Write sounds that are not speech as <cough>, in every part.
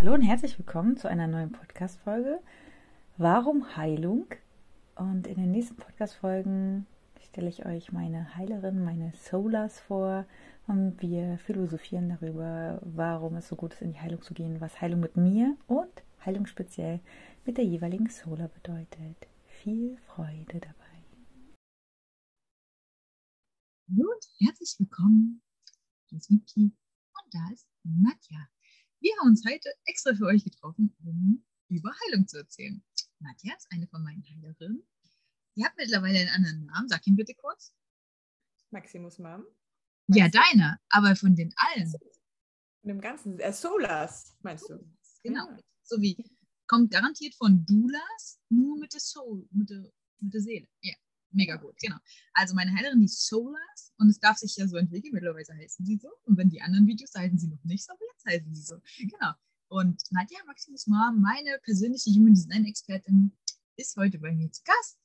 Hallo und herzlich willkommen zu einer neuen Podcast-Folge. Warum Heilung? Und in den nächsten Podcast-Folgen stelle ich euch meine Heilerin, meine Solas vor und wir philosophieren darüber, warum es so gut ist, in die Heilung zu gehen, was Heilung mit mir und Heilung speziell mit der jeweiligen Sola bedeutet. Viel Freude dabei. Hallo und herzlich willkommen. Hier ist Vicky und da ist Nadja. Wir haben uns heute extra für euch getroffen, um über Heilung zu erzählen. Nadja ist eine von meinen Heilerinnen. Ihr habt mittlerweile einen anderen Namen. Sag ihn bitte kurz. Maximus Mom. Ja, deiner, aber von den allen. Von dem ganzen, äh, Solas, meinst du? Genau. Ja. So wie, kommt garantiert von Dulas, nur mit der Soul, mit der, mit der Seele. Ja, mega gut, genau. Also meine Heilerin, die Solas, und es darf sich ja so entwickeln, mittlerweile heißen sie so. Und wenn die anderen Videos heißen sie noch nicht so, aber jetzt heißen sie so. <laughs> Genau. Und Nadja Maximus Mom, meine persönliche Human Design Expertin, ist heute bei mir zu Gast.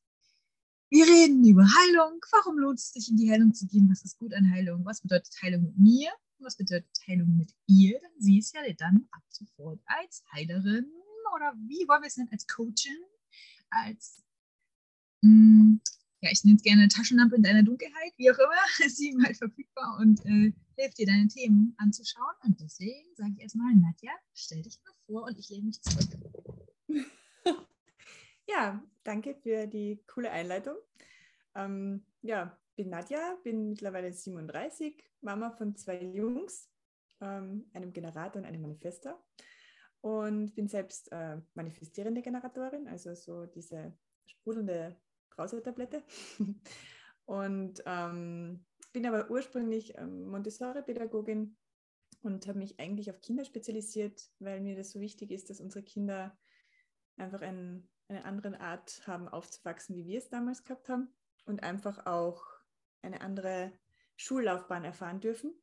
Wir reden über Heilung. Warum lohnt es sich, in die Heilung zu gehen? Was ist gut an Heilung? Was bedeutet Heilung mit mir? Was bedeutet Heilung mit ihr? Denn sie ist ja dann ab sofort als Heilerin oder wie wollen wir es nennen? Als Coachin? Als, mh, mm, ja, ich nenne es gerne Taschenlampe in deiner Dunkelheit, wie auch immer, ist <laughs> sie halt verfügbar und äh, hilft dir, deine Themen anzuschauen. Und deswegen sage ich erstmal, Nadja, stell dich mal vor und ich lehne mich zurück. <laughs> Ja, danke für die coole Einleitung. Ähm, ja, bin Nadja, bin mittlerweile 37, Mama von zwei Jungs, ähm, einem Generator und einem Manifester. Und bin selbst äh, manifestierende Generatorin, also so diese sprudelnde Brausertablette. <laughs> und ähm, bin aber ursprünglich ähm, Montessori-Pädagogin und habe mich eigentlich auf Kinder spezialisiert, weil mir das so wichtig ist, dass unsere Kinder einfach ein eine andere Art haben aufzuwachsen, wie wir es damals gehabt haben und einfach auch eine andere Schullaufbahn erfahren dürfen.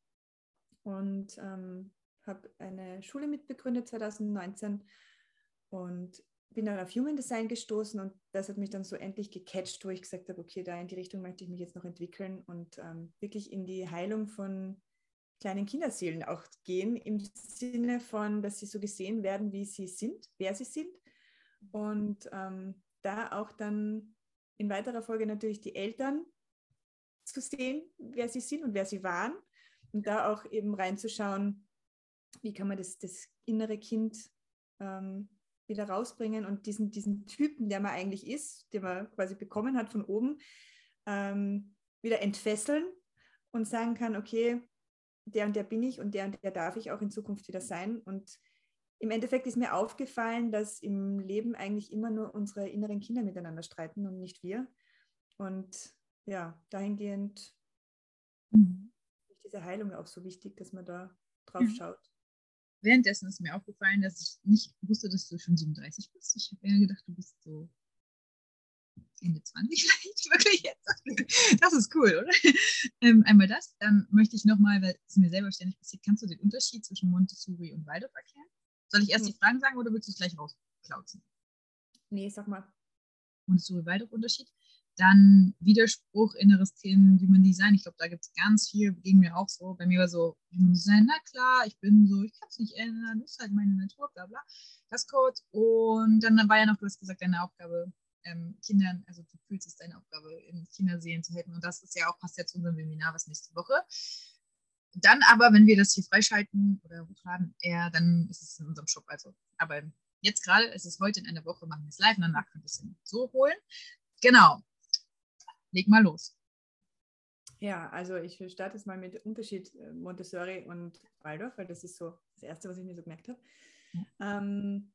Und ähm, habe eine Schule mitbegründet 2019 und bin dann auf Human Design gestoßen und das hat mich dann so endlich gecatcht, wo ich gesagt habe, okay, da in die Richtung möchte ich mich jetzt noch entwickeln und ähm, wirklich in die Heilung von kleinen Kinderseelen auch gehen, im Sinne von, dass sie so gesehen werden, wie sie sind, wer sie sind. Und ähm, da auch dann in weiterer Folge natürlich die Eltern zu sehen, wer sie sind und wer sie waren. Und da auch eben reinzuschauen, wie kann man das, das innere Kind ähm, wieder rausbringen und diesen, diesen Typen, der man eigentlich ist, den man quasi bekommen hat von oben, ähm, wieder entfesseln und sagen kann, okay, der und der bin ich und der und der darf ich auch in Zukunft wieder sein und im Endeffekt ist mir aufgefallen, dass im Leben eigentlich immer nur unsere inneren Kinder miteinander streiten und nicht wir. Und ja, dahingehend mhm. ist diese Heilung auch so wichtig, dass man da drauf mhm. schaut. Währenddessen ist mir aufgefallen, dass ich nicht wusste, dass du schon 37 bist. Ich habe ja gedacht, du bist so Ende 20 <laughs> vielleicht wirklich jetzt. Das ist cool, oder? Ähm, einmal das, dann möchte ich nochmal, weil es mir selber ständig passiert, kannst du den Unterschied zwischen Montessori und Waldorf erklären? Soll ich erst hm. die Fragen sagen oder willst du es gleich rausklauzen? Nee, sag mal. Und so weiter Unterschied. Dann Widerspruch, inneres Kind, Human Design. Ich glaube, da gibt es ganz viel, ging mir auch so. Bei mir war so, Human Design, na klar, ich bin so, ich kann es nicht ändern, ist halt meine Natur, bla bla. Das Code. Und dann war ja noch, du hast gesagt, deine Aufgabe, ähm, Kindern, also du fühlst es deine Aufgabe, in Kinderseelen zu helfen. Und das ist ja auch, passt ja zu unserem Webinar, was nächste Woche dann aber, wenn wir das hier freischalten oder hochladen, eher, dann ist es in unserem Shop. Also, aber jetzt gerade ist es heute in einer Woche, machen wir es live und danach könnt ihr es so holen. Genau. Leg mal los. Ja, also ich starte jetzt mal mit dem Unterschied äh, Montessori und Waldorf, weil das ist so das Erste, was ich mir so gemerkt habe. Ja. Ähm,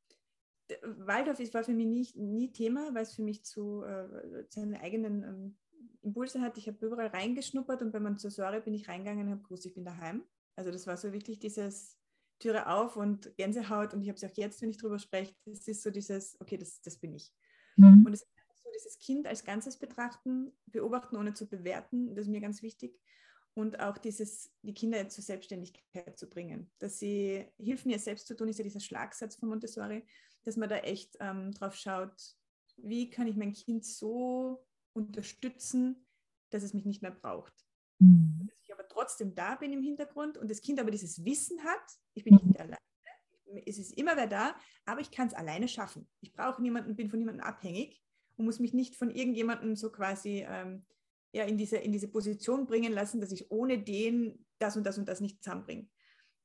Waldorf ist, war für mich nie, nie Thema, weil es für mich zu äh, seinen eigenen ähm, Impulse hatte. Ich habe überall reingeschnuppert und bei Montessori bin ich reingegangen und habe gewusst, ich bin daheim. Also das war so wirklich dieses Türe auf und Gänsehaut und ich habe es auch jetzt, wenn ich darüber spreche, das ist so dieses, okay, das, das bin ich. Mhm. Und es ist so dieses Kind als Ganzes betrachten, beobachten, ohne zu bewerten, das ist mir ganz wichtig. Und auch dieses, die Kinder zur Selbstständigkeit zu bringen. Dass sie, hilf mir selbst zu tun, ist ja dieser Schlagsatz von Montessori, dass man da echt ähm, drauf schaut, wie kann ich mein Kind so unterstützen, dass es mich nicht mehr braucht. Mhm. Dass ich aber trotzdem da bin im Hintergrund und das Kind aber dieses Wissen hat, ich bin nicht mhm. alleine, es ist immer wer da, aber ich kann es alleine schaffen. Ich brauche niemanden, bin von niemandem abhängig und muss mich nicht von irgendjemandem so quasi ähm, ja, in, diese, in diese Position bringen lassen, dass ich ohne den das und das und das nicht zusammenbringe.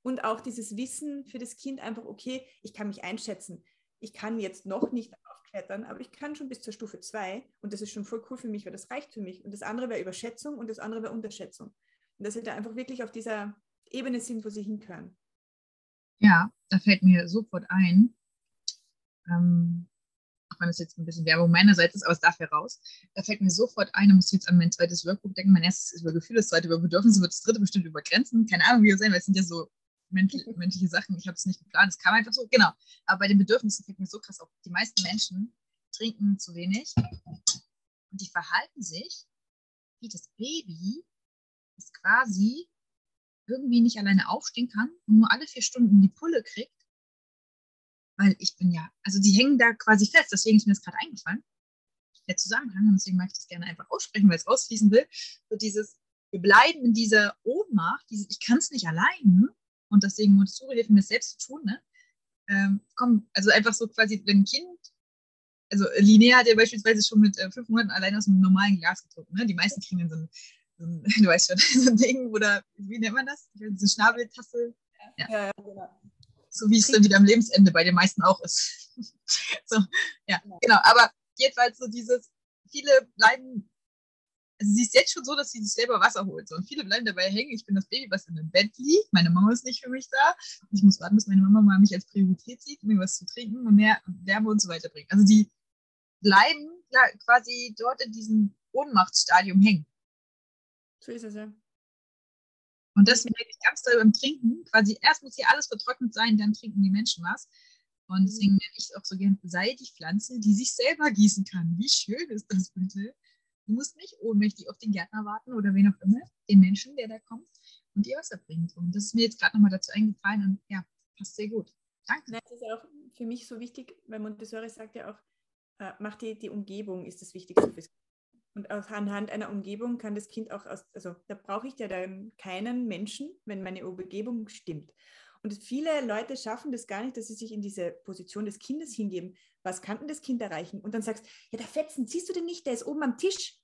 Und auch dieses Wissen für das Kind einfach, okay, ich kann mich einschätzen. Ich kann jetzt noch nicht aufklettern, aber ich kann schon bis zur Stufe 2 und das ist schon voll cool für mich, weil das reicht für mich. Und das andere wäre Überschätzung und das andere wäre Unterschätzung. Und dass wir da einfach wirklich auf dieser Ebene sind, wo sie hinkören. Ja, da fällt mir sofort ein, ähm, auch wenn es jetzt ein bisschen Werbung meinerseits ist, aber es darf heraus, da fällt mir sofort ein, ich muss jetzt an mein zweites Workbook denken, mein erstes ist über Gefühle, das zweite über Bedürfnisse, wird das dritte bestimmt über Grenzen, keine Ahnung, wie wir sein, weil es sind ja so <laughs> menschliche Sachen, ich habe es nicht geplant, es kam einfach so, genau, aber bei den Bedürfnissen fällt mir so krass auf, die meisten Menschen trinken zu wenig und die verhalten sich wie das Baby, das quasi irgendwie nicht alleine aufstehen kann und nur alle vier Stunden die Pulle kriegt, weil ich bin ja, also die hängen da quasi fest, deswegen ist mir das gerade eingefallen, der Zusammenhang, und deswegen möchte ich das gerne einfach aussprechen, weil es rausfließen will, so dieses, wir bleiben in dieser Ohnmacht, dieses, ich kann es nicht alleine und deswegen Montessori hilft mir selbst zu tun, ne? Ähm, komm, also einfach so quasi, wenn ein Kind, also Linnea hat ja beispielsweise schon mit äh, fünf Monaten allein aus einem normalen Glas getrunken, ne? Die meisten kriegen dann so ein <laughs> du weißt schon, <laughs> so ein Ding, oder wie nennt man das? So eine Schnabeltasse. Ja. ja, genau. So wie es dann wieder am Lebensende bei den meisten auch ist. <laughs> so, ja, genau. Aber jedenfalls so dieses, viele bleiben, also sie ist jetzt schon so, dass sie sich selber Wasser holt. So, und viele bleiben dabei hängen. Ich bin das Baby, was in dem Bett liegt. Meine Mama ist nicht für mich da. Ich muss warten, bis meine Mama mal mich als Priorität sieht, mir was zu trinken und mehr Wärme und so weiter bringt. Also die bleiben quasi dort in diesem Ohnmachtsstadium hängen. So ist es ja. Und das merke ich ganz doll beim Trinken. Quasi erst muss hier alles vertrocknet sein, dann trinken die Menschen was. Und mhm. deswegen nenne ich auch so gerne, sei die Pflanze, die sich selber gießen kann. Wie schön ist das bitte? Du musst nicht ohnmächtig auf den Gärtner warten oder wen auch immer, den Menschen, der da kommt und dir Wasser bringt. Und das ist mir jetzt gerade nochmal dazu eingefallen und ja, passt sehr gut. Danke. Das ist auch für mich so wichtig, weil Montessori sagt ja auch, äh, macht die, die Umgebung ist das Wichtigste fürs und anhand einer Umgebung kann das Kind auch aus, also da brauche ich ja dann keinen Menschen, wenn meine Umgebung stimmt. Und viele Leute schaffen das gar nicht, dass sie sich in diese Position des Kindes hingeben. Was kann denn das Kind erreichen? Und dann sagst ja, der Fetzen, siehst du den nicht? Der ist oben am Tisch.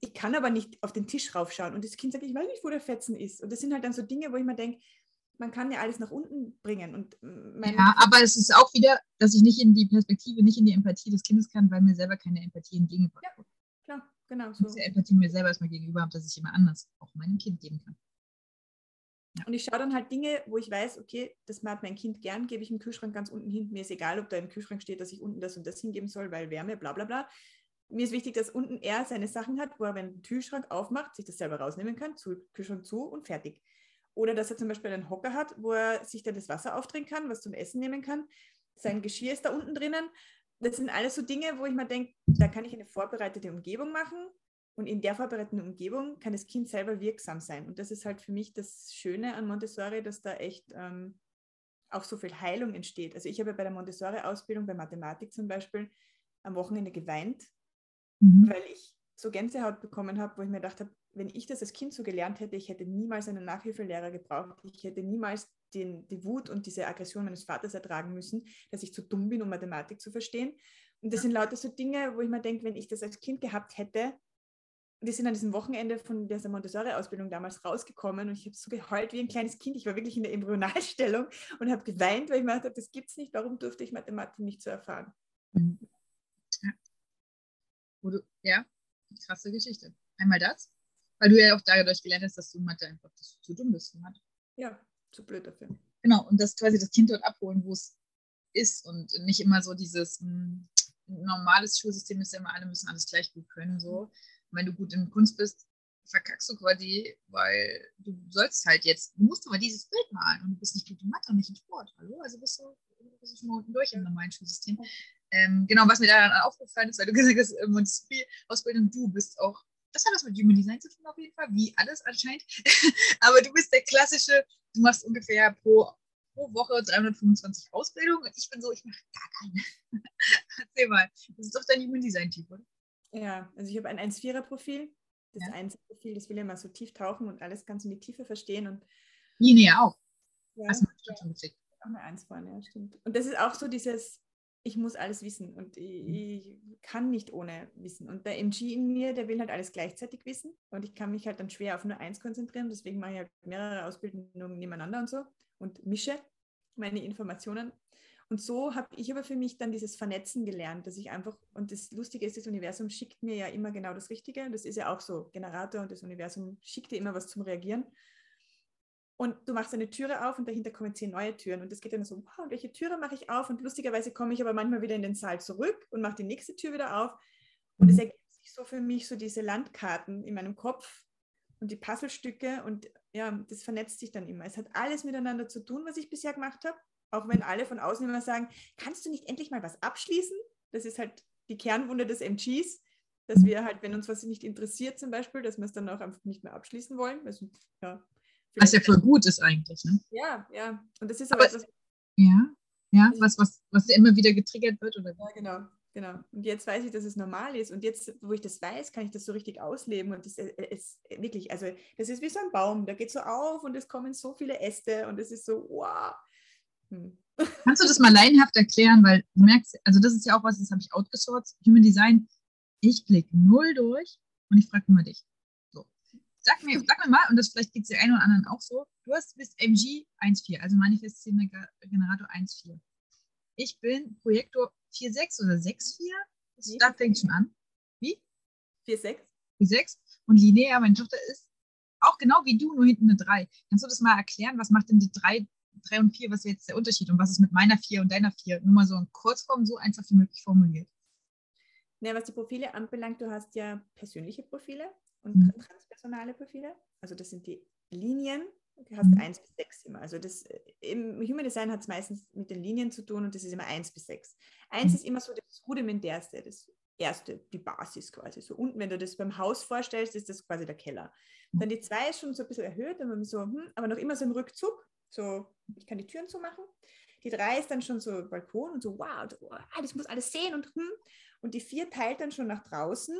Ich kann aber nicht auf den Tisch raufschauen. Und das Kind sagt, ich weiß nicht, wo der Fetzen ist. Und das sind halt dann so Dinge, wo ich mir denke, man kann ja alles nach unten bringen. Und ja, aber es ist auch wieder, dass ich nicht in die Perspektive, nicht in die Empathie des Kindes kann, weil mir selber keine Empathie entgegengebracht ja, klar. Genau. So. Ja Empathie mir selber erstmal gegenüber habe, dass ich immer anders auch meinem Kind geben kann. Ja. Und ich schaue dann halt Dinge, wo ich weiß, okay, das mag mein Kind gern, gebe ich im Kühlschrank ganz unten hin. Mir ist egal, ob da im Kühlschrank steht, dass ich unten das und das hingeben soll, weil Wärme, bla bla bla. Mir ist wichtig, dass unten er seine Sachen hat, wo er, wenn den Kühlschrank aufmacht, sich das selber rausnehmen kann, zu, Kühlschrank zu und fertig. Oder dass er zum Beispiel einen Hocker hat, wo er sich dann das Wasser aufdrehen kann, was zum Essen nehmen kann. Sein Geschirr ist da unten drinnen das sind alles so Dinge, wo ich mir denke, da kann ich eine vorbereitete Umgebung machen und in der vorbereiteten Umgebung kann das Kind selber wirksam sein. Und das ist halt für mich das Schöne an Montessori, dass da echt ähm, auch so viel Heilung entsteht. Also ich habe bei der Montessori-Ausbildung, bei Mathematik zum Beispiel, am Wochenende geweint, mhm. weil ich so Gänsehaut bekommen habe, wo ich mir gedacht habe, wenn ich das als Kind so gelernt hätte, ich hätte niemals einen Nachhilfelehrer gebraucht, ich hätte niemals den, die Wut und diese Aggression meines Vaters ertragen müssen, dass ich zu dumm bin, um Mathematik zu verstehen. Und das sind lauter so Dinge, wo ich mir denke, wenn ich das als Kind gehabt hätte, wir sind an diesem Wochenende von dieser Montessori-Ausbildung damals rausgekommen und ich habe so geheult wie ein kleines Kind. Ich war wirklich in der Embryonalstellung und habe geweint, weil ich mir dachte, das gibt es nicht, warum durfte ich Mathematik nicht zu erfahren? Mhm. Ja. Krasse Geschichte. Einmal das, weil du ja auch dadurch gelernt hast, dass du Mathe einfach zu dumm bist. Mathe. Ja, zu blöd dafür. Genau, und das quasi das Kind dort abholen, wo es ist und nicht immer so dieses mh, hm, normales Schulsystem ist ja immer, alle müssen alles gleich gut können. So. Und wenn du gut in Kunst bist, verkackst du quasi, weil du sollst halt jetzt, du musst aber dieses Bild malen und du bist nicht gut in Mathe und nicht in Sport. Hallo? Also bist du, bist du schon mal unten durch im normalen Schulsystem. Ähm, genau, was mir da dann aufgefallen ist, weil du <laughs> gesagt hast, Montessori-Ausbildung, du bist auch das hat was mit Human Design zu tun auf jeden Fall, wie alles anscheinend. <laughs> Aber du bist der klassische, du machst ungefähr pro, pro Woche 325 Ausbildungen und ich bin so, ich mache gar keine. <laughs> Erzähl mal, das ist doch dein Human Design-Typ, oder? Ja, also ich habe ein 1-4er-Profil. Das ja. 1-Profil, das will immer so tief tauchen und alles ganz in die Tiefe verstehen. Und Linie auch. Ja, du ja. Auch eine Eins vorne, ja, stimmt. Und das ist auch so dieses, ich muss alles wissen und ich, Mhm. ich kann nicht ohne wissen. Und der MG in mir, der will halt alles gleichzeitig wissen und ich kann mich halt dann schwer auf nur eins konzentrieren. Deswegen mache ich halt mehrere Ausbildungen nebeneinander und so und mische meine Informationen. Und so habe ich aber für mich dann dieses Vernetzen gelernt, dass ich einfach, und das Lustige ist, das Universum schickt mir ja immer genau das Richtige. Das ist ja auch so, Generator und das Universum schickt dir immer was zum Reagieren. Und du machst eine Türe auf und dahinter kommen zehn neue Türen. Und das geht dann so, wow, welche Türe mache ich auf? Und lustigerweise komme ich aber manchmal wieder in den Saal zurück und mache die nächste Tür wieder auf. Und es ergibt sich so für mich so diese Landkarten in meinem Kopf und die Puzzlestücke. Und ja, das vernetzt sich dann immer. Es hat alles miteinander zu tun, was ich bisher gemacht habe. Auch wenn alle von außen immer sagen, kannst du nicht endlich mal was abschließen? Das ist halt die Kernwunde des MGs, dass wir halt, wenn uns was nicht interessiert zum Beispiel, dass wir es dann auch einfach nicht mehr abschließen wollen. Also, ja, Was ja voll gut ist eigentlich, ne? ja, ja. Und das ist Aber- aber, etwas, Ja. Ja, was, was, was immer wieder getriggert wird oder ja, genau, genau. Und jetzt weiß ich, dass es normal ist. Und jetzt, wo ich das weiß, kann ich das so richtig ausleben. Und das äh, ist wirklich, also das ist wie so ein Baum, der geht so auf und es kommen so viele Äste und es ist so, wow. Hm. <laughs> Kannst du das mal laienhaft erklären? Weil du merkst, also das ist ja auch was, das habe ich outgesourced. Human Design, ich blick null durch und ich frage immer dich. Sag mir, sag mir mal, und das vielleicht geht es der einen oder anderen auch so, du hast, bist MG 1.4, also Ge- Generator 1.4. Ich bin Projektor 4.6 oder 6.4. Das- Nee, Da fängt schon an. Wie? 4,6. 4.6. Und Linnea, meine Tochter, ist auch genau wie du, nur hinten eine 3. Kannst du das mal erklären? Was macht denn die 3, 3 und 4? Was ist jetzt der Unterschied? Und was ist mit meiner 4 und deiner 4? Nur mal so in Kurzform, so einfach wie möglich formuliert. Ja, was die Profile anbelangt, du hast ja persönliche Profile und Mhm. tra- transpersonale Profile. Also das sind die Linien. Du hast Mhm. 1 bis 6 immer. Also das, äh, im Human Design hat es meistens mit den Linien zu tun und das ist immer 1 bis 6. 1 Mhm. ist immer so das rudimentärste, das erste, die Basis quasi. So unten, wenn du das beim Haus vorstellst, ist das quasi der Keller. Mhm. Dann die 2 ist schon so ein bisschen erhöht, aber, so, hm, aber noch immer so im Rückzug. So, ich kann die Türen zumachen. Die 3 ist dann schon so Balkon und so, wow, so, wow, das muss alles sehen und hm. Und die 4 teilt dann schon nach draußen.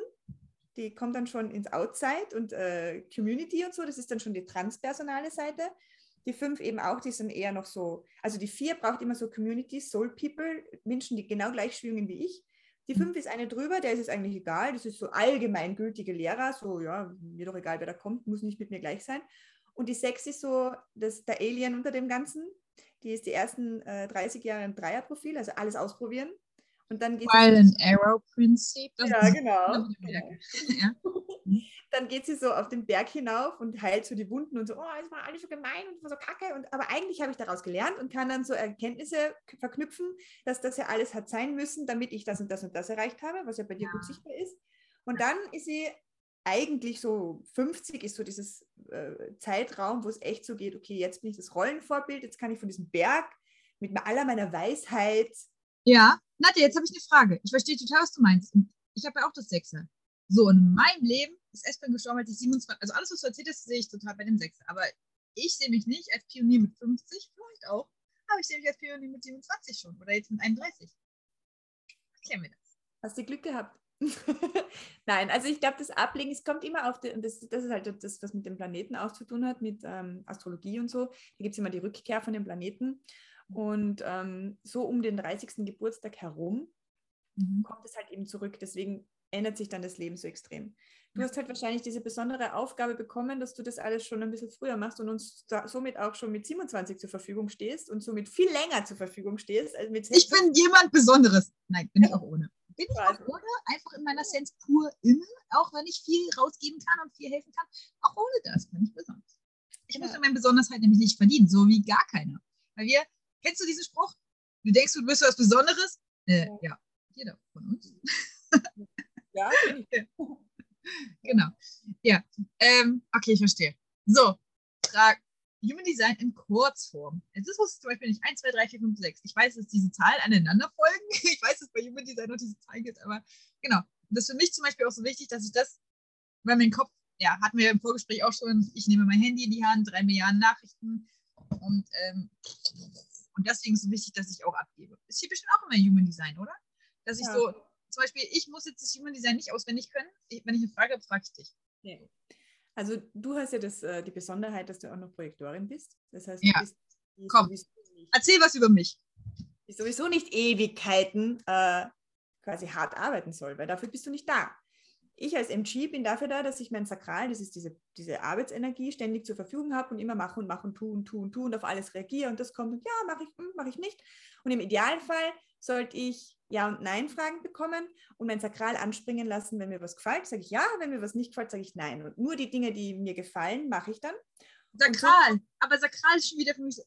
Die kommt dann schon ins Outside und äh, Community und so. Das ist dann schon die transpersonale Seite. Die 5 eben auch, die sind eher noch so, also die 4 braucht immer so Community, Soul People, Menschen, die genau gleich schwingen wie ich. Die 5 ist eine drüber, der ist es eigentlich egal. Das ist so allgemeingültige Lehrer, so, ja, mir doch egal, wer da kommt, muss nicht mit mir gleich sein. Und die 6 ist so das, der Alien unter dem Ganzen. Die ist die ersten äh, 30 Jahre im Dreierprofil, also alles ausprobieren. Und dann geht Trial and Arrow Prinzip. Ja, ist- genau. Ja. <laughs> Dann geht sie so auf den Berg hinauf und heilt so die Wunden und so, oh, es war alles so gemein und so kacke. Und, aber eigentlich habe ich daraus gelernt und kann dann so Erkenntnisse verknüpfen, dass das ja alles hat sein müssen, damit ich das und das und das erreicht habe, was ja bei dir gut sichtbar ist. Und dann ist sie eigentlich so 50 ist so dieses äh, Zeitraum, wo es echt so geht, okay, jetzt bin ich das Rollenvorbild, jetzt kann ich von diesem Berg mit aller meiner Weisheit Ja, Nadja, jetzt habe ich eine Frage. Ich verstehe total, was du meinst. Ich habe ja auch das Sechser. So, in meinem Leben ist Espen gestorben, als ich 27, also alles, was du erzählt hast, sehe ich total bei dem Sechser. Aber ich sehe mich nicht als Pionier mit 50, vielleicht auch, aber ich sehe mich als Pionier mit 27 schon oder jetzt mit 31. Erklär mir das. Hast du Glück gehabt? <laughs> Nein, also ich glaube, das Ablegen, es kommt immer auf, die, und das, das ist halt das, was mit dem Planeten auch zu tun hat, mit ähm, Astrologie und so. Da gibt es immer die Rückkehr von den Planeten. Und ähm, so um den 30. Geburtstag herum Mhm. kommt es halt eben zurück. Deswegen ändert sich dann das Leben so extrem. Du hast halt wahrscheinlich diese besondere Aufgabe bekommen, dass du das alles schon ein bisschen früher machst und uns somit auch schon mit 27 zur Verfügung stehst und somit viel länger zur Verfügung stehst. Als mit Ich bin jemand Besonderes. Nein, bin ich auch ohne. Bin ich auch Also. ohne, einfach in meiner Sense pur innen, auch wenn ich viel rausgeben kann und viel helfen kann. Auch ohne das bin ich besonders. Ich muss Ja. mir meine Besonderheit nämlich nicht verdienen, so wie gar keiner. Weil wir, kennst du diesen Spruch? Du denkst, du bist was Besonderes? Äh, Ja. ja, jeder von uns. Ja. <laughs> Genau. Ja, ähm, okay, ich verstehe. So, Frage. Human Design in Kurzform. Jetzt ist es zum Beispiel nicht 1, 2, 3, 4, 5, 6. Ich weiß, dass diese Zahlen aneinander folgen. <laughs> Ich weiß, dass es bei Human Design noch diese Zahlen gibt, aber genau. Und das ist für mich zum Beispiel auch so wichtig, dass ich das, weil mein Kopf, ja, hatten wir im Vorgespräch auch schon, ich nehme mein Handy in die Hand, drei Milliarden Nachrichten und, ähm, und deswegen ist es so wichtig, dass ich auch abgebe. Ist hier bestimmt auch immer Human Design, oder? Dass ich Ja. so, zum Beispiel, ich muss jetzt das Human Design nicht auswendig können. Ich, wenn ich eine Frage habe, frage ich dich. Nee. Also du hast ja das, äh, die Besonderheit, dass du auch noch Projektorin bist. Das heißt, Ja. bist Komm. Erzähl was über mich. Die sowieso nicht Ewigkeiten äh, quasi hart arbeiten soll, weil dafür bist du nicht da. Ich als MG bin dafür da, dass ich mein Sakral, das ist diese, diese Arbeitsenergie, ständig zur Verfügung habe und immer mache und mache und tue und tue und tue und auf alles reagiere und das kommt und ja, mache ich, hm, mache ich nicht. Und im Idealfall sollte ich Ja- und Nein-Fragen bekommen und mein Sakral anspringen lassen, wenn mir was gefällt, sage ich ja, wenn mir was nicht gefällt, sage ich nein. Und nur die Dinge, die mir gefallen, mache ich dann. Sakral. Aber Sakral ist schon wieder für mich so.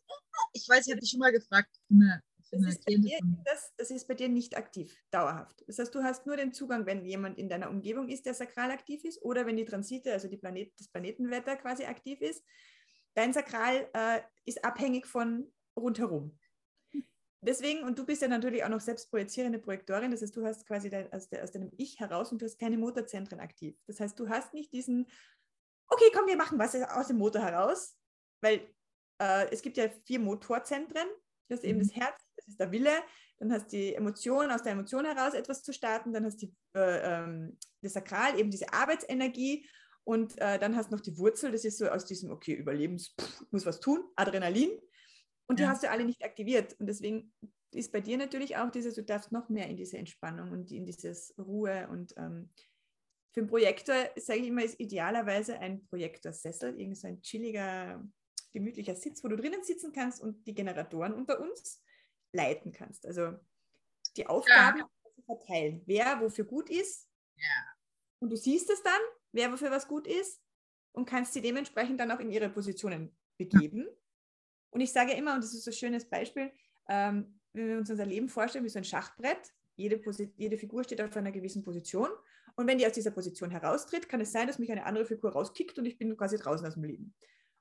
Ich weiß, ich habe dich schon mal gefragt. Eine, Das ist, dir, das, das ist bei dir nicht aktiv, dauerhaft. Das heißt, du hast nur den Zugang, wenn jemand in deiner Umgebung ist, der sakral aktiv ist, oder wenn die Transite, also die Planet, das Planetenwetter quasi aktiv ist. Dein Sakral äh, ist abhängig von rundherum. Deswegen, und du bist ja natürlich auch noch selbst projizierende Projektorin, das heißt, du hast quasi dein, aus, de, aus deinem Ich heraus und du hast keine Motorzentren aktiv. Das heißt, du hast nicht diesen, okay, komm, wir machen was aus dem Motor heraus, weil äh, es gibt ja vier Motorzentren. Du hast eben Mhm. das Herz, das ist der Wille, dann hast du die Emotion, aus der Emotion heraus etwas zu starten, dann hast du äh, ähm, das Sakral, eben diese Arbeitsenergie und äh, dann hast du noch die Wurzel, das ist so aus diesem, okay, Überlebens, pff, muss was tun, Adrenalin. Und die Ja. hast du alle nicht aktiviert. Und deswegen ist bei dir natürlich auch dieses, du darfst noch mehr in diese Entspannung und in dieses Ruhe und ähm, für einen Projektor, sage ich immer, ist idealerweise ein Projektorsessel, irgend so ein chilliger, gemütlicher Sitz, wo du drinnen sitzen kannst und die Generatoren unter uns leiten kannst. Also die Aufgaben verteilen, wer wofür gut ist. Ja. Und du siehst es dann, wer wofür was gut ist und kannst sie dementsprechend dann auch in ihre Positionen begeben. Und ich sage immer, und das ist so ein schönes Beispiel, ähm, wenn wir uns unser Leben vorstellen wie so ein Schachbrett, jede, Posi jede Figur steht auf einer gewissen Position. Und wenn die aus dieser Position heraustritt, kann es sein, dass mich eine andere Figur rauskickt und ich bin quasi draußen aus dem Leben.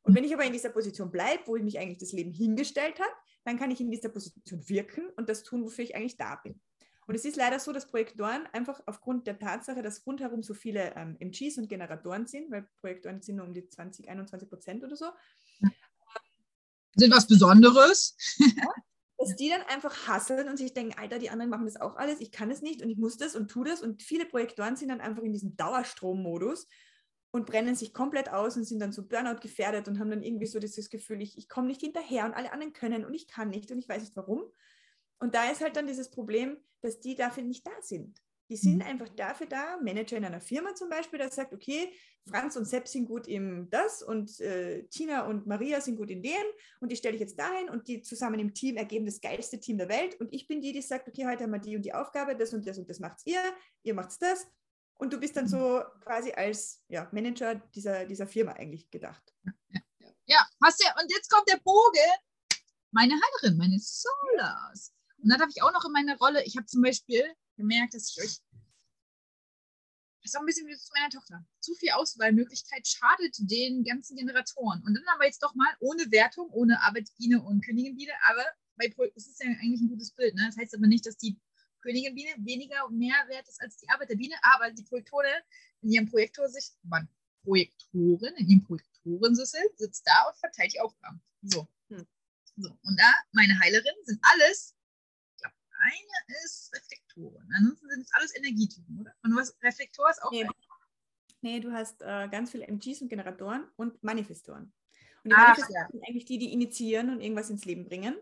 Und wenn ich aber in dieser Position bleibe, wo ich mich eigentlich das Leben hingestellt habe, dann kann ich in dieser Position wirken und das tun, wofür ich eigentlich da bin. Und es ist leider so, dass Projektoren einfach aufgrund der Tatsache, dass rundherum so viele ähm, MGs und Generatoren sind, weil Projektoren sind nur um die 20, 21 Prozent oder so, Sind was Besonderes? dass die dann einfach hasseln und sich denken, Alter, die anderen machen das auch alles, ich kann es nicht und ich muss das und tu das. Und viele Projektoren sind dann einfach in diesem Dauerstrommodus und brennen sich komplett aus und sind dann so Burnout gefährdet und haben dann irgendwie so dieses Gefühl, ich, ich komme nicht hinterher und alle anderen können und ich kann nicht und ich weiß nicht warum. Und da ist halt dann dieses Problem, dass die dafür nicht da sind. Die sind Mhm. einfach dafür da, Manager in einer Firma zum Beispiel, der sagt, okay, Franz und Sepp sind gut im das und äh, Tina und Maria sind gut in den und die stelle ich jetzt dahin und die zusammen im Team ergeben das geilste Team der Welt und ich bin die, die sagt, okay, heute haben wir die und die Aufgabe, das und das und das macht's ihr, ihr macht's das und du bist dann so quasi als ja, Manager dieser, dieser Firma eigentlich gedacht. Ja, hast ja, und jetzt kommt der Bogen. Meine Heilerin, meine Solas. Und dann darf ich auch noch in meine Rolle, ich habe zum Beispiel gemerkt, dass ich euch, das ist auch ein bisschen wie zu meiner Tochter, zu viel Auswahlmöglichkeit schadet den ganzen Generatoren. Und dann aber jetzt doch mal ohne Wertung, ohne Arbeitsbiene und Königinbiene, aber bei es ist ja eigentlich ein gutes Bild. Ne? Das heißt aber nicht, dass die Königinbiene weniger mehr wert ist als die Arbeiterbiene, aber die Projektorin in ihrem Projektor sich, Mann, Projektorin in ihrem Projektorensessel sitzt da und verteilt die Aufgaben. So. Hm. So. Und da, meine Heilerinnen sind alles, ich glaube, eine ist Reflektoren. Ansonsten sind es alles Energietypen, oder? Und was Reflektor ist auch Nee. Nee, du hast äh, ganz viele MGs und Generatoren und Manifestoren. Und die Ach, Manifestoren ja. sind eigentlich die, die initiieren und irgendwas ins Leben bringen.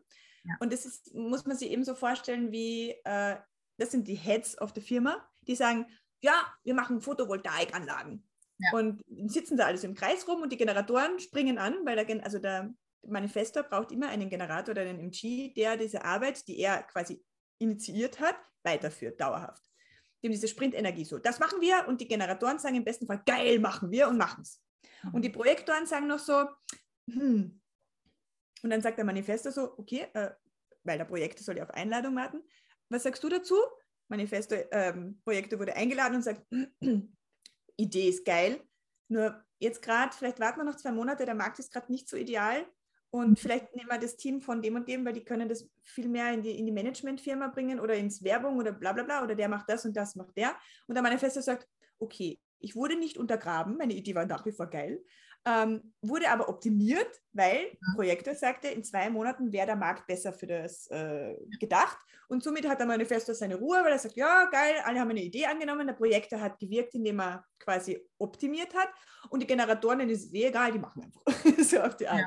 Ja. Und das ist, muss man sich eben so vorstellen, wie äh, das sind die Heads of the Firma, die sagen, ja, wir machen Photovoltaikanlagen. Ja. Und sitzen da alles im Kreis rum und die Generatoren springen an, weil der, also der Manifestor braucht immer einen Generator oder einen MG, der diese Arbeit, die er quasi initiiert hat, weiterführt, dauerhaft. Dem diese Sprintenergie so, das machen wir und die Generatoren sagen im besten Fall, geil, machen wir und machen es. Und die Projektoren sagen noch so, hm. Und dann sagt der Manifestor so, okay, äh, weil der Projektor soll ja auf Einladung warten. Was sagst du dazu? Manifestor, ähm, wurde eingeladen und sagt, <clears throat> Idee ist geil, nur jetzt gerade, vielleicht warten wir noch zwei Monate, der Markt ist gerade nicht so ideal und vielleicht nehmen wir das Team von dem und dem, weil die können das viel mehr in die, in die Managementfirma bringen oder ins Werbung oder bla bla bla oder der macht das und das macht der. Und der Manifestor sagt, okay, ich wurde nicht untergraben, meine Idee war nach wie vor geil, ähm, wurde aber optimiert, weil Projektor sagte, in zwei Monaten wäre der Markt besser für das äh, gedacht. Und somit hat der Manifestor seine Ruhe, weil er sagt, ja, geil, alle haben eine Idee angenommen, der Projektor hat gewirkt, indem er quasi optimiert hat. Und die Generatoren, denen ist es eh egal, die machen einfach <laughs> so auf die Art.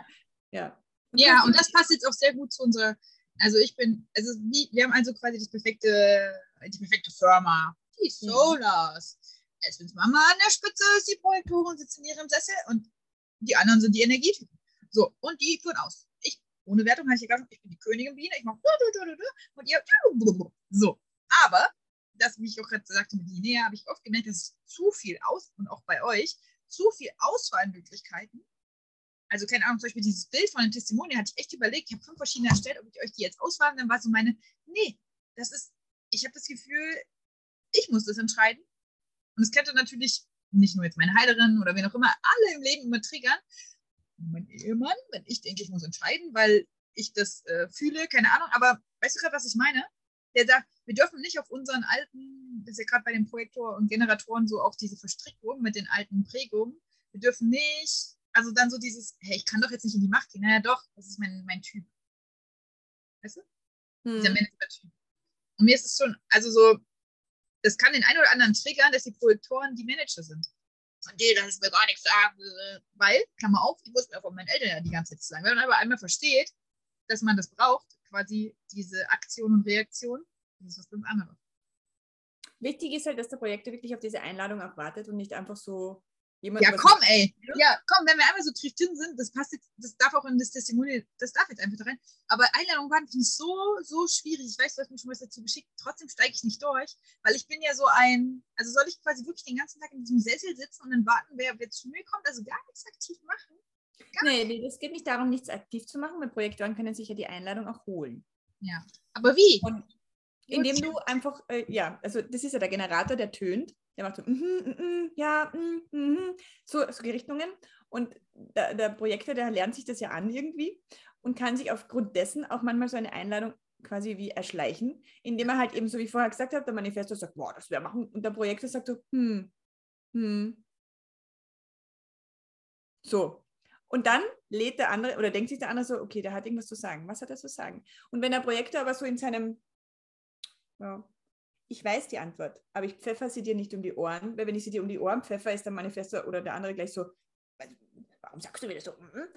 Ja. Und du Ja, und das passt jetzt auch sehr gut zu unserer, also ich bin, also wie, wir haben also quasi das perfekte, die perfekte Firma, die Mhm. Solars. Esmins Mama an der Spitze ist die Projektorin, sitzt in ihrem Sessel und die anderen sind die Energietypen. So, und die führen aus. Ich, ohne Wertung habe ich gerade, ich bin die Königin Biene, ich mache und ihr, so. Aber, das, wie ich auch gerade sagte mit Linnea, habe ich oft gemerkt, dass es zu viel aus, und auch bei euch, zu viel Auswahlmöglichkeiten also keine Ahnung, zum Beispiel dieses Bild von den Testimonial hatte ich echt überlegt, ich habe fünf verschiedene erstellt, ob ich euch die jetzt auswählen, dann war so meine, nee, das ist, ich habe das Gefühl, ich muss das entscheiden. Und es könnte natürlich nicht nur jetzt meine Heilerin oder wen auch immer, alle im Leben immer triggern. Mein Ehemann, wenn ich denke, ich muss entscheiden, weil ich das äh, fühle, keine Ahnung, aber weißt du gerade, was ich meine? Der sagt, wir dürfen nicht auf unseren alten, das ist ja gerade bei den Projektor und Generatoren so auch diese Verstrickung mit den alten Prägungen, wir dürfen nicht, also dann so dieses, hey, ich kann doch jetzt nicht in die Macht gehen. Naja, doch, das ist mein, mein Typ. Weißt du? Dieser Hm. Manager-Typ. Und mir ist es schon, also so, das kann den einen oder anderen triggern, dass die Projektoren die Manager sind. Von dir, das ist mir gar nichts sagen. äh, Weil, Klammer auf, ich muss mir von meinen Eltern ja die ganze Zeit sagen. Wenn man aber einmal versteht, dass man das braucht, quasi diese Aktion und Reaktion, das ist was ganz anderes. Wichtig ist halt, dass der Projektor wirklich auf diese Einladung auch wartet und nicht einfach so jemand. Ja, komm, ey. Ja, komm, wenn wir einmal so drin sind, das passt jetzt, das darf auch in das Testimonial, das darf jetzt einfach da rein. Aber Einladung waren finde ich so, so schwierig. Ich weiß, du hast mir schon was dazu geschickt. Trotzdem steige ich nicht durch, weil ich bin ja so ein, also soll ich quasi wirklich den ganzen Tag in diesem Sessel sitzen und dann warten, wer, wer zu mir kommt, also gar nichts aktiv machen. Nee, nee, es geht nicht darum, nichts aktiv zu machen, weil Projektoren können sich ja die Einladung auch holen. Ja. Aber wie? Und indem du einfach, äh, ja, also das ist ja der Generator, der tönt, der macht so, mhm, mhm, ja, mhm, mhm, so, so Richtungen. Und der, der Projektor, der lernt sich das ja an irgendwie und kann sich aufgrund dessen auch manchmal so eine Einladung quasi wie erschleichen, indem er halt eben, so wie ich vorher gesagt habe, der Manifestor sagt, boah, das wäre machen. Und der Projektor sagt so, hm, hm. So. Und dann lädt der andere oder denkt sich der andere so, okay, der hat irgendwas zu sagen. Was hat er zu sagen? Und wenn der Projektor aber so in seinem, ja, ich weiß die Antwort, aber ich pfeffer sie dir nicht um die Ohren, weil wenn ich sie dir um die Ohren pfeffer, ist der Manifestor oder der andere gleich so, warum sagst du mir das so? Mhm.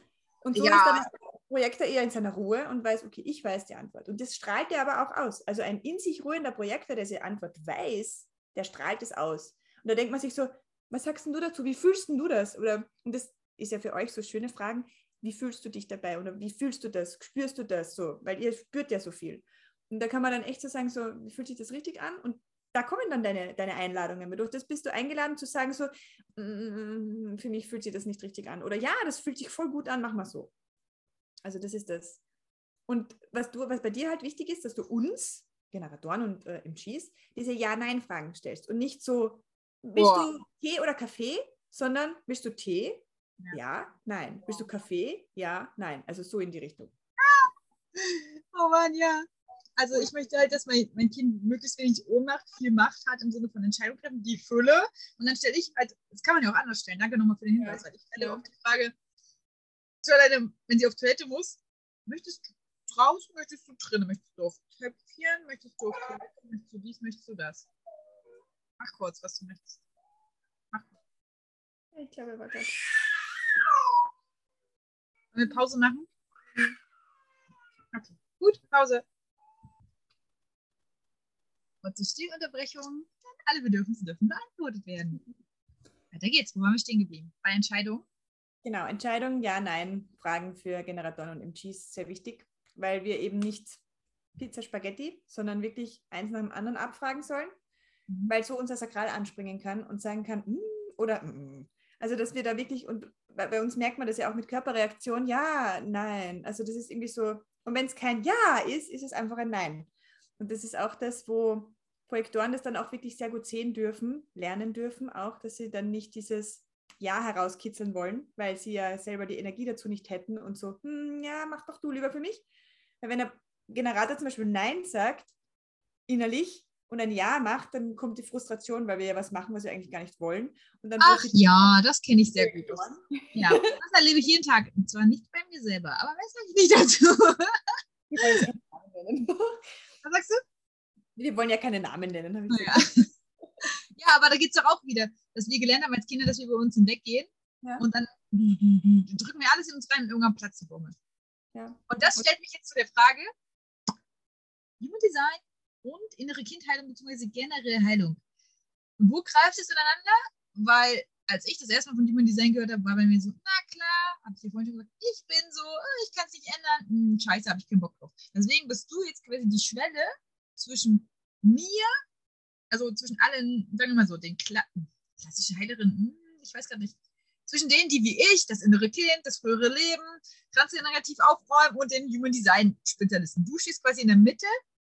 Und so Ja. ist dann der Projektor eher in seiner Ruhe und weiß, okay, ich weiß die Antwort. Und das strahlt er aber auch aus. Also ein in sich ruhender Projektor, der diese Antwort weiß, der strahlt es aus. Und da denkt man sich so, was sagst du dazu? Wie fühlst denn du das? Oder, und das ist ja für euch so schöne Fragen, wie fühlst du dich dabei? Oder wie fühlst du das? Spürst du das so? Weil ihr spürt ja so viel. Und da kann man dann echt so sagen, so, wie fühlt sich das richtig an? Und da kommen dann deine, deine Einladungen. Durch das bist du eingeladen zu sagen, so, "Mm, für mich fühlt sich das nicht richtig an. Oder ja, das fühlt sich voll gut an, mach mal so. Also das ist das. Und was, du, was bei dir halt wichtig ist, dass du uns, Generatoren und äh, im Schieß, diese Ja-Nein-Fragen stellst. Und nicht so, willst Boah. du Tee oder Kaffee, sondern willst du Tee? Ja. Ja, nein. Willst du Kaffee? Ja, nein. Also so in die Richtung. <laughs> Oh Mann, ja. Also ich möchte halt, dass mein, mein Kind möglichst wenig Ohnmacht, viel Macht hat im Sinne von Entscheidungen treffen, die Fülle. Und dann stelle ich halt, das kann man ja auch anders stellen. Danke nochmal für den Hinweis, weil ich stelle Ja. oft die Frage, alleine, wenn sie auf Toilette muss, möchtest du draußen, möchtest du drinnen, möchtest du auf Töpfchen, möchtest du auf Toilette, möchtest du dies, möchtest du das? Mach kurz, was du möchtest. Mach kurz. Ich glaube, er war gerade. Wollen wir Pause machen? Okay, gut, Pause. Kurze Stillunterbrechung. Denn alle Bedürfnisse dürfen beantwortet werden. Weiter geht's. Wo waren wir stehen geblieben? Bei Entscheidungen? Genau, Entscheidung, ja, nein, Fragen für Generatoren und MGs sehr wichtig, weil wir eben nicht Pizza Spaghetti, sondern wirklich eins nach dem anderen abfragen sollen, Mhm. weil so unser Sakral anspringen kann und sagen kann, "Mm", oder "Mm". also dass wir da wirklich, und bei, bei uns merkt man das ja auch mit Körperreaktion, ja, nein, also das ist irgendwie so, und wenn es kein Ja ist, ist es einfach ein Nein. Und das ist auch das, wo Projektoren das dann auch wirklich sehr gut sehen dürfen, lernen dürfen auch, dass sie dann nicht dieses Ja herauskitzeln wollen, weil sie ja selber die Energie dazu nicht hätten und so, hm, ja, mach doch du lieber für mich. Weil wenn der Generator zum Beispiel Nein sagt, innerlich, und ein Ja macht, dann kommt die Frustration, weil wir ja was machen, was wir eigentlich gar nicht wollen. Und dann Ach ja, das kenne ich sehr gut. Ja, das erlebe ich jeden Tag. Und zwar nicht bei mir selber, aber sage ich nicht dazu. <laughs> Was sagst du? Wir wollen ja keine Namen nennen. habe ich Ja. gesagt. <laughs> Ja, aber da geht es doch auch wieder, dass wir gelernt haben als Kinder, dass wir über uns hinweggehen Ja. und dann drücken wir alles in uns rein und irgendwann platzt die Bombe. Ja. Und das stellt mich jetzt zu der Frage, Human Design und innere Kindheilung bzw. generell Heilung. Wo greift es ineinander? Weil als ich das erste Mal von Human Design gehört habe, war bei mir so, na klar, habe ich dir vorhin schon gesagt, ich bin so, äh, ich kann es nicht ändern. Hm, scheiße, habe ich keinen Bock drauf. Deswegen bist du jetzt quasi die Schwelle zwischen mir, also zwischen allen, sagen wir mal so, den Kla klassische Heilerin, hm, ich weiß gar nicht, zwischen denen, die wie ich, das innere Kind, das frühere Leben, transgenerativ aufräumen und den Human Design Spezialisten. Du stehst quasi in der Mitte,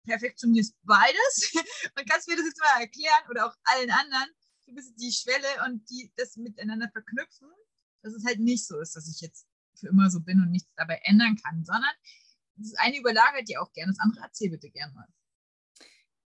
perfektionierst beides <laughs> und kannst mir das jetzt mal erklären oder auch allen anderen. Du bist die Schwelle und die das miteinander verknüpfen, dass es halt nicht so ist, dass ich jetzt für immer so bin und nichts dabei ändern kann, sondern das eine überlagert dir auch gerne, das andere erzähl bitte gerne mal.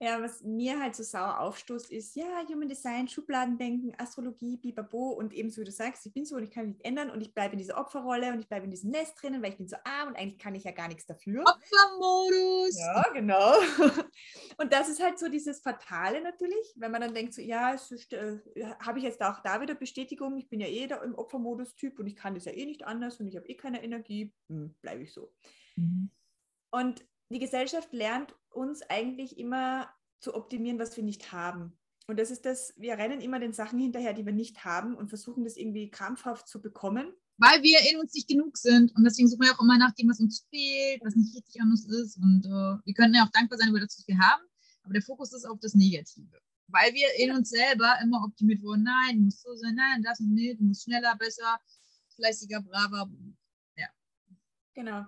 Ja, was mir halt so sauer aufstoßt, ist, ja, Human Design, Schubladendenken, Astrologie, Bibabo und eben so, wie du sagst, ich bin so und ich kann mich nicht ändern und ich bleibe in dieser Opferrolle und ich bleibe in diesem Nest drinnen, weil ich bin so arm und eigentlich kann ich ja gar nichts dafür. Opfermodus! Ja, genau. <laughs> Und das ist halt so dieses Fatale natürlich, wenn man dann denkt, so, ja, äh, habe ich jetzt auch da wieder Bestätigung, ich bin ja eh da im Opfermodus-Typ und ich kann das ja eh nicht anders und ich habe eh keine Energie, hm, bleibe ich so. Mhm. Und die Gesellschaft lernt uns eigentlich immer zu optimieren, was wir nicht haben. Und das ist das, wir rennen immer den Sachen hinterher, die wir nicht haben und versuchen das irgendwie krampfhaft zu bekommen. Weil wir in uns nicht genug sind. Und deswegen suchen wir auch immer nach dem, was uns fehlt, was nicht richtig an uns ist. Und äh, wir können ja auch dankbar sein über das, was wir haben. Aber der Fokus ist auf das Negative. Weil wir in uns selber immer optimiert wurden. Nein, du musst so sein, nein, das und nicht, du musst schneller, besser, fleißiger, braver. Ja. Genau.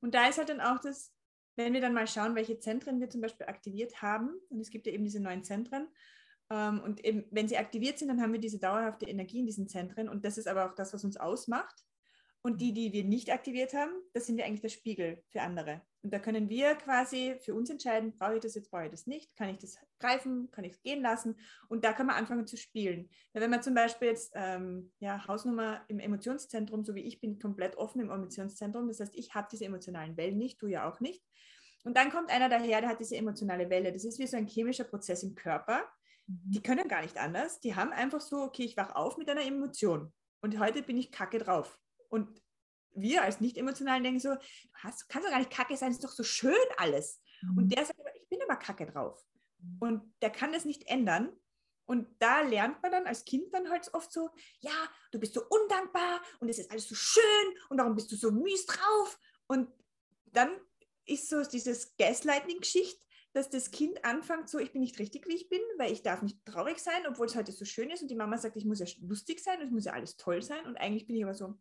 Und da ist halt dann auch das, wenn wir dann mal schauen, welche Zentren wir zum Beispiel aktiviert haben, und es gibt ja eben diese neuen Zentren, ähm, und eben, wenn sie aktiviert sind, dann haben wir diese dauerhafte Energie in diesen Zentren und das ist aber auch das, was uns ausmacht. Und die, die wir nicht aktiviert haben, das sind wir eigentlich der Spiegel für andere. Und da können wir quasi für uns entscheiden, brauche ich das jetzt, brauche ich das nicht, kann ich das greifen, kann ich es gehen lassen. Und da kann man anfangen zu spielen. Weil wenn man zum Beispiel jetzt ähm, ja, Hausnummer im Emotionszentrum, so wie ich bin, komplett offen im Emotionszentrum, das heißt, ich habe diese emotionalen Wellen nicht, du ja auch nicht. Und dann kommt einer daher, der hat diese emotionale Welle. Das ist wie so ein chemischer Prozess im Körper. Mhm. Die können gar nicht anders. Die haben einfach so, okay, ich wach auf mit einer Emotion. Und heute bin ich kacke drauf. Und wir als Nicht-Emotionalen denken so, du hast, kannst doch gar nicht kacke sein, ist doch so schön alles. Mhm. Und der sagt, ich bin aber kacke drauf. Mhm. Und der kann das nicht ändern. Und da lernt man dann als Kind dann halt oft so, ja, du bist so undankbar und es ist alles so schön und warum bist du so mies drauf? Und dann ist so dieses Gaslighting-Geschichte, dass das Kind anfängt so, ich bin nicht richtig, wie ich bin, weil ich darf nicht traurig sein, obwohl es heute so schön ist und die Mama sagt, ich muss ja lustig sein, es muss ja alles toll sein und eigentlich bin ich aber so,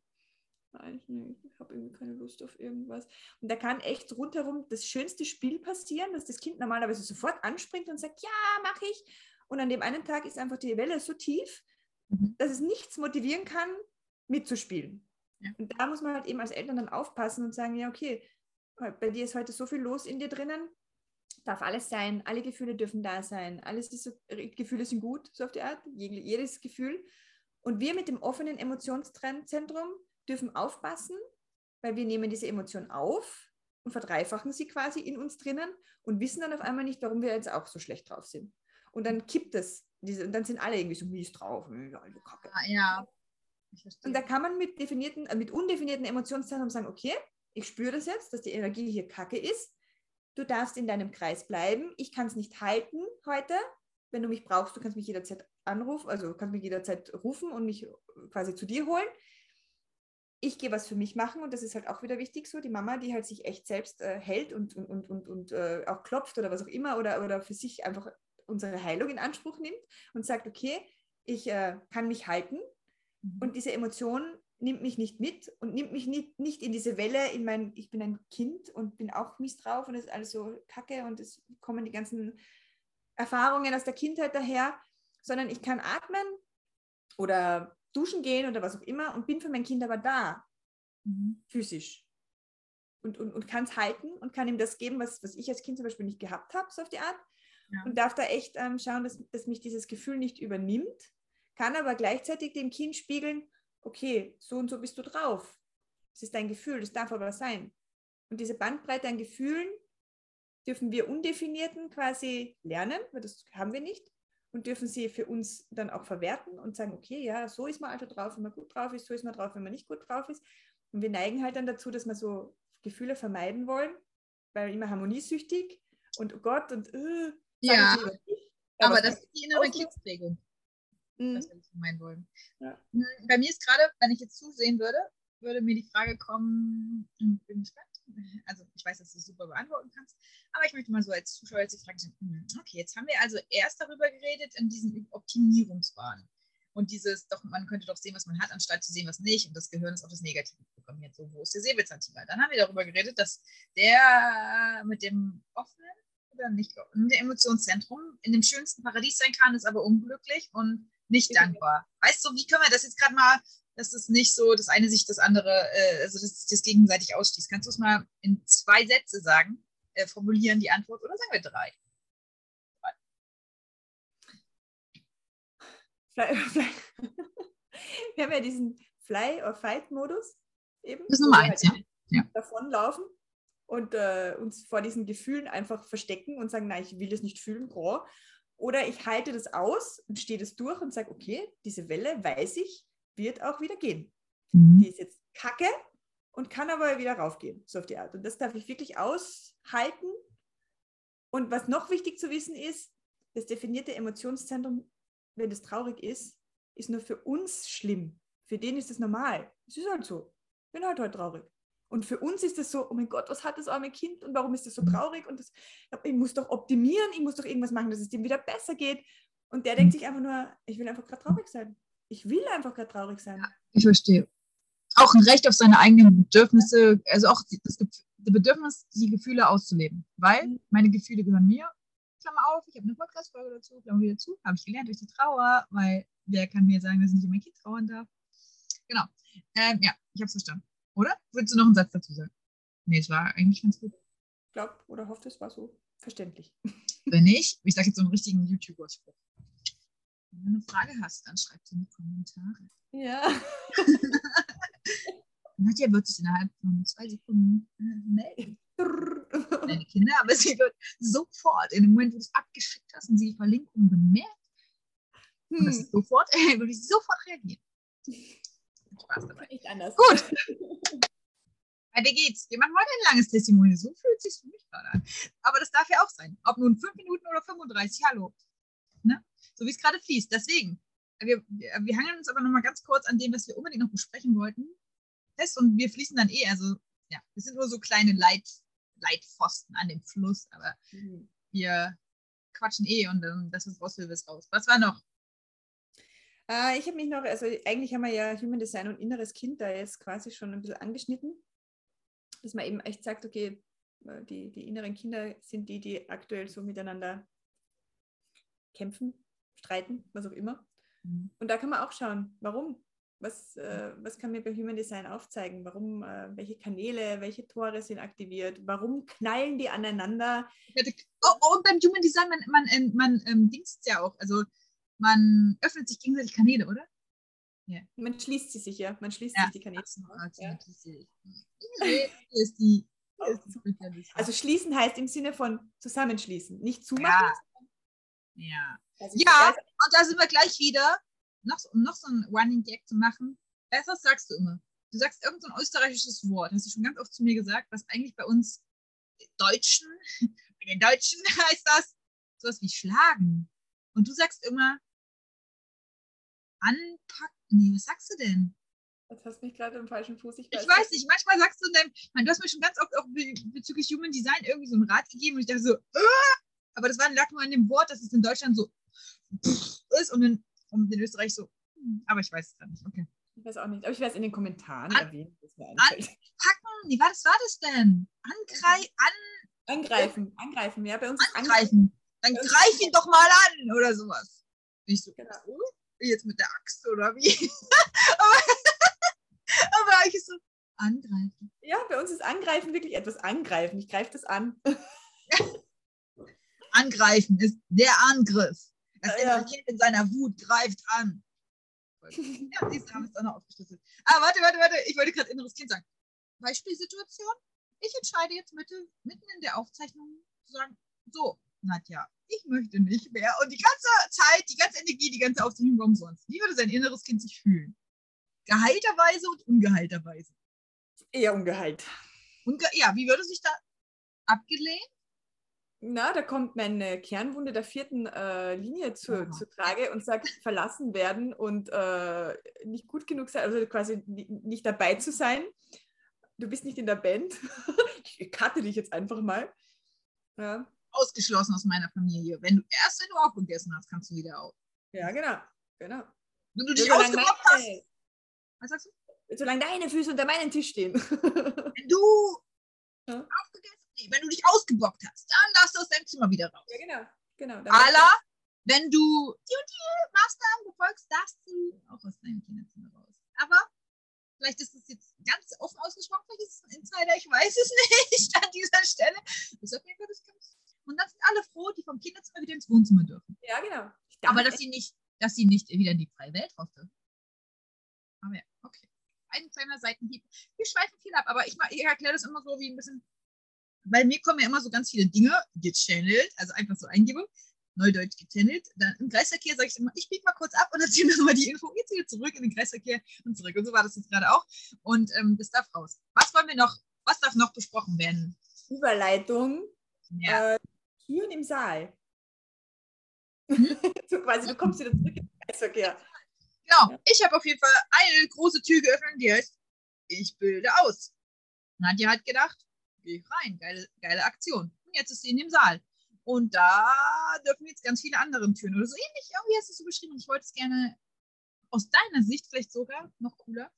ich habe irgendwie keine Lust auf irgendwas. Und da kann echt rundherum das schönste Spiel passieren, dass das Kind normalerweise sofort anspringt und sagt, ja, mache ich. Und an dem einen Tag ist einfach die Welle so tief, mhm. dass es nichts motivieren kann, mitzuspielen. Ja. Und da muss man halt eben als Eltern dann aufpassen und sagen, ja, okay, bei dir ist heute so viel los in dir drinnen, darf alles sein, alle Gefühle dürfen da sein, alles diese Gefühle sind gut, so auf die Art, jedes Gefühl. Und wir mit dem offenen Emotionszentrum dürfen aufpassen, weil wir nehmen diese Emotion auf und verdreifachen sie quasi in uns drinnen und wissen dann auf einmal nicht, warum wir jetzt auch so schlecht drauf sind. Und dann kippt es, diese, und dann sind alle irgendwie so mies drauf. Ja, ja. Und da kann man mit definierten, äh, mit undefinierten Emotionszentren sagen, okay, ich spüre das jetzt, dass die Energie hier kacke ist. Du darfst in deinem Kreis bleiben. Ich kann es nicht halten heute. Wenn du mich brauchst, du kannst mich jederzeit anrufen, also kannst mich jederzeit rufen und mich quasi zu dir holen. Ich gehe was für mich machen und das ist halt auch wieder wichtig so. Die Mama, die halt sich echt selbst äh, hält und, und, und, und, und äh, auch klopft oder was auch immer oder, oder für sich einfach unsere Heilung in Anspruch nimmt und sagt, okay, ich äh, kann mich halten mhm. und diese Emotionen nimmt mich nicht mit und nimmt mich nicht, nicht in diese Welle, in mein, ich bin ein Kind und bin auch mies drauf und es ist alles so kacke und es kommen die ganzen Erfahrungen aus der Kindheit daher, sondern ich kann atmen oder duschen gehen oder was auch immer und bin für mein Kind aber da, mhm. physisch. Und, und, und kann es halten und kann ihm das geben, was, was ich als Kind zum Beispiel nicht gehabt habe, so auf die Art. Ja. Und darf da echt ähm, schauen, dass, dass mich dieses Gefühl nicht übernimmt, kann aber gleichzeitig dem Kind spiegeln, okay, so und so bist du drauf. Das ist dein Gefühl, das darf aber sein. Und diese Bandbreite an Gefühlen dürfen wir Undefinierten quasi lernen, weil das haben wir nicht, und dürfen sie für uns dann auch verwerten und sagen, okay, ja, so ist man also drauf, wenn man gut drauf ist, so ist man drauf, wenn man nicht gut drauf ist. Und wir neigen halt dann dazu, dass wir so Gefühle vermeiden wollen, weil immer harmoniesüchtig und oh Gott und äh, Ja, aber was das ist die innere auslöst. Kindsprägung. Mhm. Das wir nicht meinen wollen. Ja. Hm, Bei mir ist gerade, wenn ich jetzt zusehen würde, würde mir die Frage kommen, hm, bin gespannt. Also ich weiß, dass du es super beantworten kannst, aber ich möchte mal so als Zuschauer jetzt die Frage stellen, hm, okay, jetzt haben wir also erst darüber geredet in diesem Optimierungswahn. Und dieses, doch, man könnte doch sehen, was man hat, anstatt zu sehen, was nicht. Und das Gehirn ist auf das Negative programmiert. So, wo ist der Säbelzahntiger? Dann haben wir darüber geredet, dass der mit dem offenen oder nicht, mit dem Emotionszentrum in dem schönsten Paradies sein kann, ist aber unglücklich und nicht dankbar. Weißt du, wie können wir das jetzt gerade mal, dass es nicht so das eine sich das andere, äh, also dass sich das gegenseitig ausschließt? Kannst du es mal in zwei Sätze sagen, äh, formulieren die Antwort oder sagen wir drei? Fly, <laughs> fly. Wir haben ja diesen Fly-or-Fight-Modus eben. Das ist Nummer eins, halt ja. Davonlaufen und äh, uns vor diesen Gefühlen einfach verstecken und sagen, nein, ich will das nicht fühlen, bro. Oder ich halte das aus und stehe das durch und sage, okay, diese Welle, weiß ich, wird auch wieder gehen. Die ist jetzt kacke und kann aber wieder raufgehen, so auf die Art. Und das darf ich wirklich aushalten. Und was noch wichtig zu wissen ist, das definierte Emotionszentrum, wenn es traurig ist, ist nur für uns schlimm. Für den ist es normal. Es ist halt so. Ich bin halt heute traurig. Und für uns ist es so, oh mein Gott, was hat das arme Kind und warum ist das so traurig? Und das, ich muss doch optimieren, ich muss doch irgendwas machen, dass es dem wieder besser geht. Und der denkt sich einfach nur, ich will einfach gerade traurig sein. Ich will einfach gerade traurig sein. Ich verstehe. Auch ein Recht auf seine eigenen Bedürfnisse, also auch das das Bedürfnis, die Gefühle auszuleben. Weil Mhm. meine Gefühle gehören mir. Klammer auf, ich habe eine Podcast-Folge dazu, Klammer wieder zu, habe ich gelernt durch die Trauer, weil wer kann mir sagen, dass ich nicht mein Kind trauern darf? Genau. Ähm, ja, ich habe es verstanden. Oder? Willst du noch einen Satz dazu sagen? Nee, es war eigentlich ganz gut. Glaub oder hoffe, es war so verständlich. Wenn nicht, ich sage jetzt so einen richtigen YouTuber-Spruch. Wenn du eine Frage hast, dann schreib sie in die Kommentare. Ja. <laughs> Nadja wird sich innerhalb von zwei Sekunden äh, melden. Deine Kinder, aber sie wird sofort, in dem Moment, wo du es abgeschickt hast und sie die Verlinkung bemerkt, Hm, sofort, <laughs> würde ich sofort reagieren. Spaß dabei. nicht anders. Gut. <laughs> Weiter geht's. Wir machen heute ein langes Testimonial. So fühlt es sich für mich gerade an. Aber das darf ja auch sein. Ob nun 5 Minuten oder 35, hallo. So wie es gerade fließt. Deswegen, wir, wir, hangeln uns aber nochmal ganz kurz an dem, was wir unbedingt noch besprechen wollten. Fest und wir fließen dann eh. Also, ja, wir sind nur so kleine Leit, Leitpfosten an dem Fluss, aber Hm. wir quatschen eh und ähm, das, was raus will, ist raus. Was war noch? Äh, ich habe mich noch, also eigentlich haben wir ja Human Design und inneres Kind da jetzt quasi schon ein bisschen angeschnitten, dass man eben echt sagt, okay, äh, die, die inneren Kinder sind die, die aktuell so miteinander kämpfen, streiten, was auch immer. Mhm. Und da kann man auch schauen, warum. Was, äh, was kann mir bei Human Design aufzeigen? Warum, äh, welche Kanäle, welche Tore sind aktiviert? Warum knallen die aneinander? Oh, oh, und beim Human Design, man, man, ähm, man ähm, dingst ja auch. Also man öffnet sich gegenseitig Kanäle, oder? Man schließt sie sich ja, man schließt Ja. sich die Kanäle. Ja. Ja. Hier ist die. Also schließen heißt im Sinne von zusammenschließen, nicht zumachen. ja. ja. Ja. Und da sind wir gleich wieder. Noch, so- um noch so ein Running Gag zu machen. Weißt du, Was sagst du immer? Du sagst irgendein so österreichisches Wort, hast du schon ganz oft zu mir gesagt, was eigentlich bei uns Deutschen, <laughs> bei den Deutschen <laughs> heißt das sowas wie schlagen. Und du sagst immer anpacken. Nee, was sagst du denn? Jetzt hast du mich gerade im falschen Fuß. Ich Ich weiß, weiß nicht, manchmal sagst du man, du hast mir schon ganz oft auch be bezüglich Human Design irgendwie so einen Rat gegeben und ich dachte so, "Ah!" aber das war, lag nur an dem Wort, dass es in Deutschland so ist und in, und in Österreich so, hm, aber ich weiß es dann nicht. Okay. Ich weiß auch nicht, aber ich werde es in den Kommentaren An- erwähnen. was mir einfällt. Packen, nee, was war das denn? Angrei an, Angreifen, angreifen, ja, bei uns ist angreifen. Dann greif ihn doch mal an oder sowas. Ich so, Genau. oh, jetzt mit der Axt oder wie? <laughs> aber, aber ich so, angreifen. Ja, bei uns ist angreifen wirklich etwas angreifen. Ich greife das an. <laughs> Angreifen ist der Angriff. Das Ja, ja. innere Kind in seiner Wut greift an. <laughs> Ja, siehst du, haben es auch noch aufgeschlüsselt. Ah, warte, warte, warte. Ich wollte gerade inneres Kind sagen. Beispielsituation. Ich entscheide jetzt mitte, mitten in der Aufzeichnung zu sagen, so, Nadja, ich möchte nicht mehr. Und die ganze Zeit, die ganze Energie, die ganze Aufzeichnung war umsonst. Wie würde sein inneres Kind sich fühlen? Geheilterweise und ungeheilterweise. Eher Ungehalt. Und ge- ja, wie würde sich da abgelehnt? Na, da kommt meine Kernwunde der vierten äh, Linie zu, Aha. zu Trage und sagt, verlassen werden und äh, nicht gut genug sein, also quasi ni- nicht dabei zu sein. Du bist nicht in der Band. <laughs> ich cutte dich jetzt einfach mal. Ja, Ausgeschlossen aus meiner Familie. Wenn du erst, wenn du aufgegessen hast, kannst du wieder auf. ja genau. genau. Wenn du dich ausgeblockt hast, was sagst du? solange deine Füße unter meinem Tisch stehen. <laughs> Wenn du Ja. aufgegessen, nee, wenn du dich ausgeblockt hast, dann darfst du aus deinem Zimmer wieder raus. ja, genau. genau. Allah, wenn du die und die Maßnahmen befolgst, darfst du auch aus deinem Kinderzimmer raus. Aber vielleicht ist es jetzt ganz offen ausgesprochen, vielleicht ist es ein Insider, ich weiß es <laughs> nicht an dieser Stelle. Ist auf jeden Fall das ganz. Und dann sind alle froh, die vom Kinderzimmer wieder ins Wohnzimmer dürfen. Ja, genau. Aber dass sie nicht, dass sie nicht wieder in die freie Welt raus dürfen. Aber ja, okay. Ein kleiner Seitenhieb. Wir schweifen viel ab, aber ich, ich erkläre das immer so wie ein bisschen. Bei mir kommen ja immer so ganz viele Dinge gechannelt, also einfach so Eingebung, Neudeutsch gechannelt. Dann im Kreisverkehr sage ich immer, ich biege mal kurz ab und erzähle nochmal die Info, jetzt wieder zurück in den Kreisverkehr und zurück. Und so war das jetzt gerade auch. Und ähm, das darf raus. Was wollen wir noch, was darf noch besprochen werden? Überleitung. Ja. Äh, Türen im Saal. Hm? <laughs> so quasi, du kommst wieder zurück in den Kreisverkehr. Genau, Ja. ich habe auf jeden Fall eine große Tür geöffnet, die heißt, ich bilde aus. Nadja hat gedacht, geh ich rein, geile, geile Aktion. Und jetzt ist sie in dem Saal. Und da dürfen jetzt ganz viele andere Türen oder so ähnlich, irgendwie hast du es so beschrieben. Ich wollte es gerne aus deiner Sicht vielleicht sogar noch cooler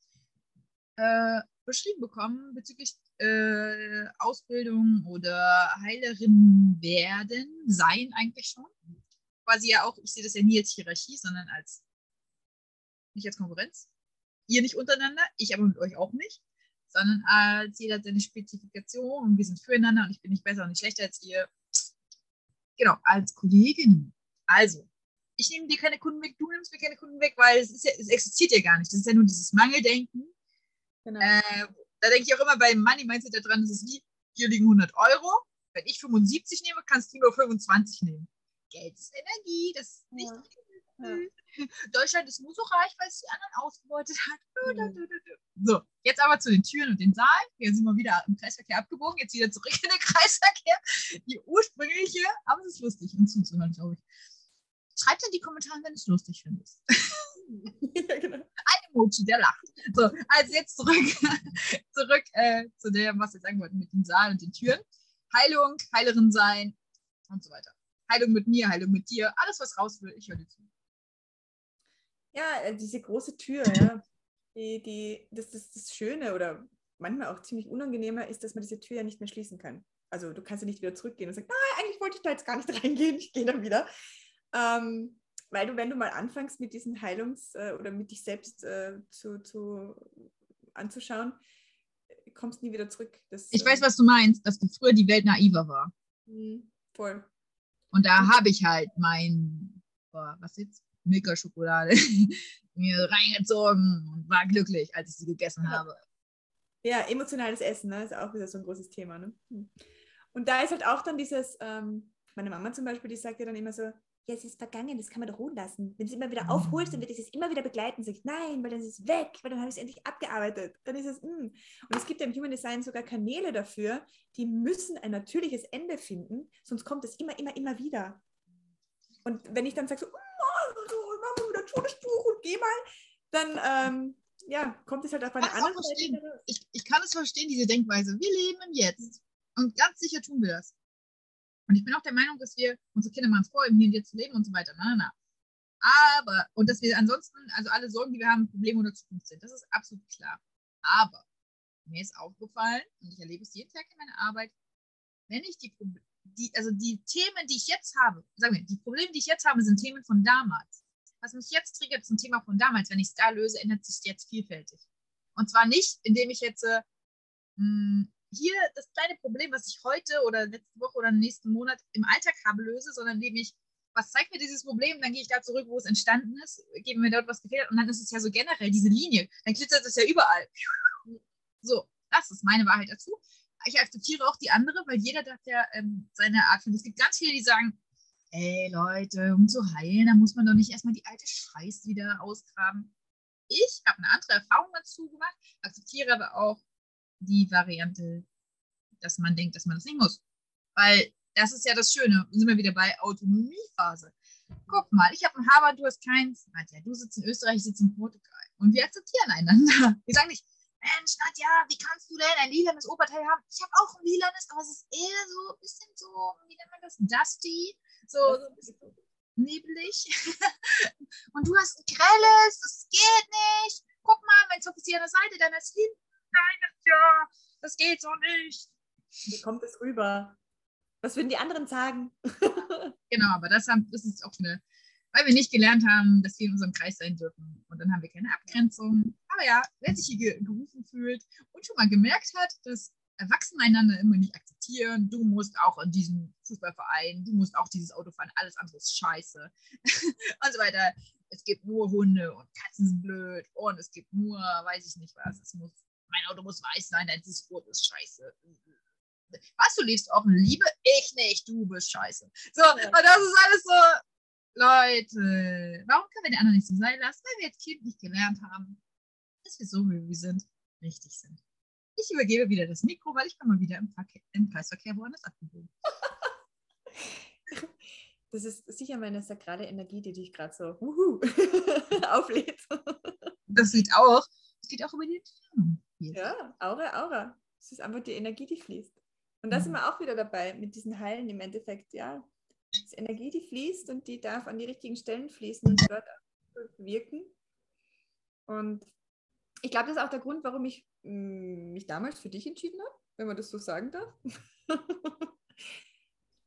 äh, beschrieben bekommen bezüglich äh, Ausbildung oder Heilerin werden, sein eigentlich schon. Quasi ja auch, ich sehe das ja nie als Hierarchie, sondern als nicht als Konkurrenz. Ihr nicht untereinander, ich aber mit euch auch nicht, sondern als jeder hat seine Spezifikation und wir sind füreinander und ich bin nicht besser und nicht schlechter als ihr. Genau, als Kollegin. Also, ich nehme dir keine Kunden weg, du nimmst mir keine Kunden weg, weil es, ist ja, es existiert ja gar nicht. Das ist ja nur dieses Mangeldenken. Genau. Äh, da denke ich auch immer bei Money Mindset daran, das ist wie, hier liegen 100 Euro. Wenn ich 75 nehme, kannst du nur 25 nehmen. Geld ist Energie, das ist nicht Ja. <laughs> Deutschland ist nur so reich, weil es die anderen ausgebeutet hat. Mhm. So, jetzt aber zu den Türen und dem Saal. Wir sind mal wieder im Kreisverkehr abgebogen, jetzt wieder zurück in den <laughs> Kreisverkehr. Die ursprüngliche, aber es ist lustig, uns zuzuhören, glaube ich. Schreibt in die Kommentare, wenn du es lustig findest. <laughs> ja, genau. Ein Emoji, der lacht. So, also jetzt zurück, zurück äh, zu dem, was wir sagen wollten mit dem Saal und den Türen. Heilung, Heilerin sein und so weiter. Heilung mit mir, Heilung mit dir, alles, was raus will, ich höre dir zu. Ja, äh, diese große Tür, <laughs> ja. Die, die, das, das, das Schöne oder manchmal auch ziemlich unangenehmer ist, dass man diese Tür ja nicht mehr schließen kann. Also du kannst ja nicht wieder zurückgehen und sagen, nein, eigentlich wollte ich da jetzt gar nicht <laughs> reingehen, ich gehe dann wieder. Ähm, weil du, wenn du mal anfängst mit diesen Heilungs- äh, oder mit dich selbst äh, zu, zu anzuschauen, kommst nie wieder zurück. Das, Ich weiß, was du meinst, dass früher die Welt naiver war. mh, Voll. Und da habe ich halt mein, boah, was jetzt? Milka-Schokolade <laughs> mir reingezogen und war glücklich, als ich sie gegessen Ja. habe. Ja, emotionales Essen ne, ist auch wieder so ein großes Thema. Ne? Hm. Und da ist halt auch dann dieses, ähm, meine Mama zum Beispiel, die sagt ja dann immer so, ja, es ist vergangen, das kann man doch ruhen lassen. Wenn du es immer wieder aufholst, dann wird es immer wieder begleiten. Sag ich, nein, weil dann ist es weg, weil dann habe ich es endlich abgearbeitet. Dann ist es, mm. Und es gibt ja im Human Design sogar Kanäle dafür, die müssen ein natürliches Ende finden, sonst kommt es immer, immer, immer wieder. Und wenn ich dann sage so, oh, ich mach mal wieder ein schönes Buch und geh mal, dann ähm, ja, kommt es halt auf eine andere Seite. Ich, ich kann es verstehen, diese Denkweise. Wir leben im Jetzt. Und ganz sicher tun wir das. Und ich bin auch der Meinung, dass wir, unsere Kinder machen es vor, im Hier und Jetzt zu leben und so weiter. Na, na. Aber, und dass wir ansonsten, also alle Sorgen, die wir haben, Probleme oder Zukunft sind. Das ist absolut klar. Aber mir ist aufgefallen, und ich erlebe es jeden Tag in meiner Arbeit, wenn ich die, Prob- die also die Themen, die ich jetzt habe, sagen wir, die Probleme, die ich jetzt habe, sind Themen von damals. Was mich jetzt triggert, ist ein Thema von damals. Wenn ich es da löse, ändert sich jetzt vielfältig. Und zwar nicht, indem ich jetzt äh, mh, hier das kleine Problem, was ich heute oder letzte Woche oder nächsten Monat im Alltag habe, löse, sondern indem ich, was zeigt mir dieses Problem, dann gehe ich da zurück, wo es entstanden ist, gebe mir dort was gefehlt hat und dann ist es ja so generell diese Linie. Dann glitzert es ja überall. So, das ist meine Wahrheit dazu. Ich akzeptiere auch die andere, weil jeder hat ja ähm, seine Art von. Es gibt ganz viele, die sagen, ey Leute, um zu heilen, da muss man doch nicht erstmal die alte Scheiße wieder ausgraben. Ich habe eine andere Erfahrung dazu gemacht, akzeptiere aber auch die Variante, dass man denkt, dass man das nicht muss. Weil das ist ja das Schöne. Sind wir wieder bei Autonomiephase. Guck mal, ich habe einen Harvard, du hast keins. Nadja, du sitzt in Österreich, ich sitze in Portugal. Und wir akzeptieren einander. Wir sagen nicht, Mensch, Nadja, wie kannst du denn ein lilanes Oberteil haben? Ich habe auch ein lilanes, aber es ist eher so ein bisschen so, wie nennt man das, dusty, so, so ein bisschen nebelig. <laughs> Und du hast ein grelles, das geht nicht. Guck mal, mein Zopf ist hier an der Seite, dann ist hinten. Nein, Nadja, das geht so nicht. Wie kommt es rüber? Was würden die anderen sagen? <laughs> genau, aber das, haben, das ist auch eine, weil wir nicht gelernt haben, dass wir in unserem Kreis sein dürfen. Und dann haben wir keine Abgrenzung. Aber ja, wer sich hier gerufen fühlt und schon mal gemerkt hat, dass Erwachsene einander immer nicht akzeptieren, du musst auch in diesem Fußballverein, du musst auch dieses Auto fahren, alles andere ist scheiße <laughs> und so weiter. Es gibt nur Hunde und Katzen sind blöd und es gibt nur, weiß ich nicht was, es muss, mein Auto muss weiß sein, dein Rot ist scheiße was, du liebst auch Liebe? Ich nicht, du bist scheiße. So, und das ist alles so, Leute, warum können wir den anderen nicht so sein lassen? Weil wir jetzt Kind nicht gelernt haben, dass wir so, wie wir sind, richtig sind. Ich übergebe wieder das Mikro, weil ich bin mal wieder im, Verkehr, im Kreisverkehr woanders abgebogen. <laughs> Das ist sicher meine sakrale Energie, die dich gerade so wuhu, <laughs> auflädt. Das geht auch. Es geht auch über die Entfernung. Ja, Aura, Aura. Es ist einfach die Energie, die fließt. Und da sind mhm. wir auch wieder dabei mit diesen Heilen im Endeffekt, ja. Ist Energie, die fließt und die darf an die richtigen Stellen fließen und dort wirken. Und ich glaube, das ist auch der Grund, warum ich mm, mich damals für dich entschieden habe, wenn man das so sagen darf. <laughs>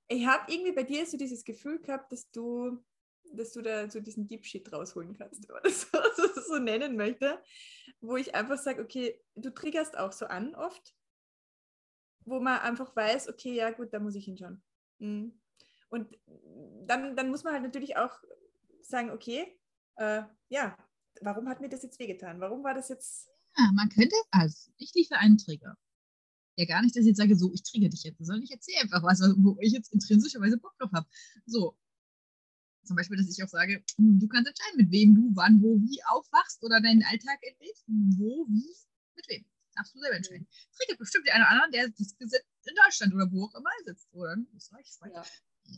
ich habe irgendwie bei dir so dieses Gefühl gehabt, dass du, dass du da so diesen Deep Shit rausholen kannst, man das so, <laughs> so nennen möchte, wo ich einfach sage, okay, du triggerst auch so an oft wo man einfach weiß, okay, ja gut, da muss ich hinschauen. Mhm. Und dann, dann muss man halt natürlich auch sagen, okay, äh, ja, warum hat mir das jetzt wehgetan? Warum war das jetzt... Ja, man könnte, also ich liefere einen Trigger. Ja, gar nicht, dass ich jetzt sage, so, ich trigger dich jetzt, sondern ich erzähle einfach was, wo ich jetzt intrinsischerweise Bock drauf habe. So, zum Beispiel, dass ich auch sage, hm, du kannst entscheiden, mit wem du wann, wo, wie aufwachst oder deinen Alltag erlebst, wo, wie, mit wem darfst du selber entscheiden. Triggert bestimmt die eine oder andere, der das Gesetz in Deutschland oder wo auch immer sitzt. Oder in Österreich, Ja.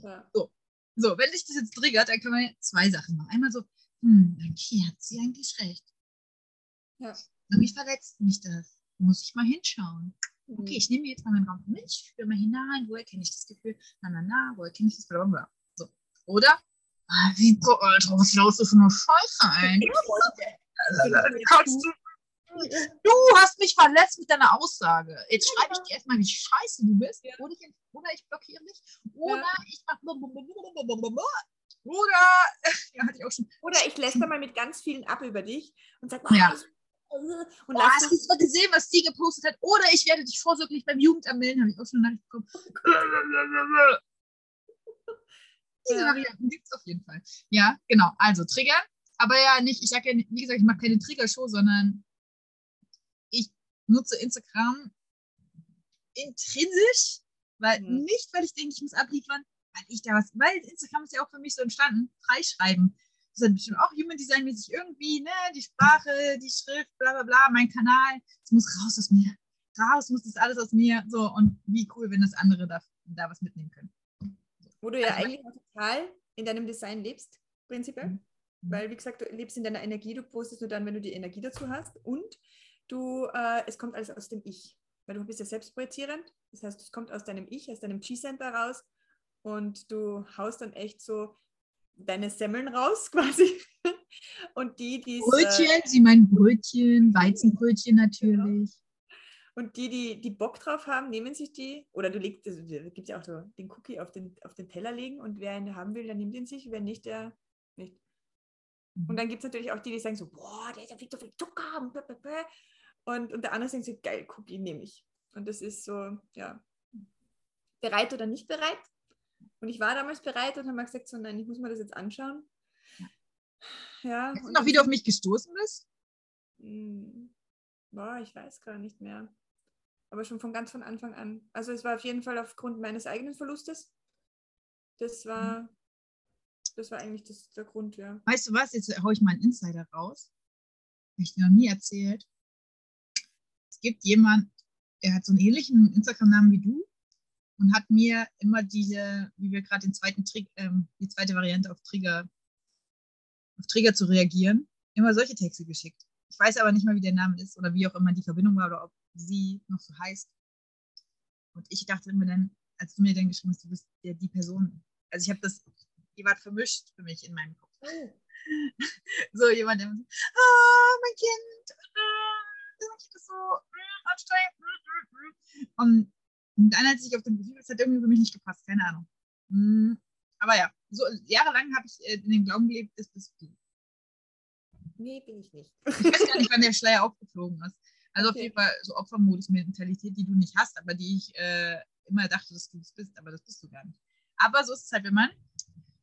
Ja. So. so, wenn dich das jetzt triggert, dann können wir zwei Sachen machen. Einmal so, hm, okay, hat sie eigentlich recht. Ja. Wie verletzt mich das? Muss ich mal hinschauen. Mhm. Okay, ich nehme jetzt mal meinen Raum für mich, spüre mal hinein, woher kenne ich das Gefühl? Na, na, na, woher kenne ich das? Blablabla. So. Oder, ah, wie, Alter, was laust du für eine Scheiße <laughs> ein? <laughs> Kannst du Du hast mich verletzt mit deiner Aussage. Jetzt schreibe ich dir erstmal, wie scheiße du bist. Oder, ich, oder ich blockiere dich. Oder ich mache. Oder, <laughs> ja, hatte ich auch schon. Oder ich lässt mal mit ganz vielen ab über dich und sag mal, ja. Und Boah, hast du mal gesehen, was sie gepostet hat? Oder ich werde dich vorsorglich beim Jugendamt melden, habe ich auch schon Nachricht bekommen. <laughs> Diese ja. Varianten gibt es auf jeden Fall. Ja, genau. Also Trigger. Aber ja, nicht, ich sage ja, wie gesagt, ich mache keine Trigger-Show, sondern nutze Instagram intrinsisch, weil mhm. nicht, weil ich denke, ich muss abliefern, weil ich da was, weil Instagram ist ja auch für mich so entstanden, freischreiben. Das ist bestimmt auch Human Design mäßig irgendwie, ne, die Sprache, die Schrift, bla bla bla, mein Kanal, es muss raus aus mir. Raus muss das alles aus mir. So, und wie cool, wenn das andere da, da was mitnehmen können. Wo du ja also, eigentlich total in deinem Design lebst, prinzipiell. Mhm. Weil, wie gesagt, du lebst in deiner Energie, du postest nur dann, wenn du die Energie dazu hast. Und du, äh, es kommt alles aus dem Ich. Weil du bist ja selbstprojizierend. Das heißt, es kommt aus deinem Ich, aus deinem Chi-Center raus und du haust dann echt so deine Semmeln raus <laughs> quasi. und die, die. Brötchen, äh, sie meinen Brötchen, Weizenbrötchen natürlich. Genau. Und die, die, die Bock drauf haben, nehmen sich die, oder du legst, also, gibt ja auch so den Cookie auf den, auf den Teller legen und wer ihn haben will, der nimmt ihn sich, wer nicht, der nicht. Und mhm. dann gibt es natürlich auch die, die sagen so, boah, der ist ja viel zu viel Zucker. Und, und der andere denkt so, geil, Cookie nehme ich. Und das ist so, ja, bereit oder nicht bereit. Und ich war damals bereit und habe mal gesagt, so, nein, ich muss mir das jetzt anschauen. Ja. Weißt du noch, wie du auf mich gestoßen bist? Hm, boah, ich weiß gar nicht mehr. Aber schon von ganz von Anfang an. Also es war auf jeden Fall aufgrund meines eigenen Verlustes. Das war, mhm. das war eigentlich das, der Grund, ja. Weißt du was, jetzt haue ich mal einen Insider raus. Habe ich dir noch nie erzählt gibt jemand, er hat so einen ähnlichen Instagram-Namen wie du und hat mir immer diese, wie wir gerade den zweiten Trick, ähm, die zweite Variante auf Trigger, auf Trigger zu reagieren, immer solche Texte geschickt. Ich weiß aber nicht mal, wie der Name ist oder wie auch immer die Verbindung war oder ob sie noch so heißt. Und ich dachte immer dann, als du mir dann geschrieben hast, du bist ja die Person. Also ich habe das, ihr wart vermischt für mich in meinem Kopf. Oh. <laughs> so jemand, der so, ah, mein Kind, ah, das so mm, anstrengend. Mm, mm, und, dann, als ich auf dem Profil, das hat irgendwie für mich nicht gepasst, keine Ahnung. Aber ja, so jahrelang habe ich äh, in den Glauben gelebt, das bist du. Nee, bin ich nicht. Ich weiß gar nicht, wann der Schleier aufgeflogen ist. Also okay. auf jeden Fall so Opfermodus-Mentalität, die du nicht hast, aber die ich äh, immer dachte, dass du das bist, aber das bist du gar nicht. Aber so ist es halt, wenn man,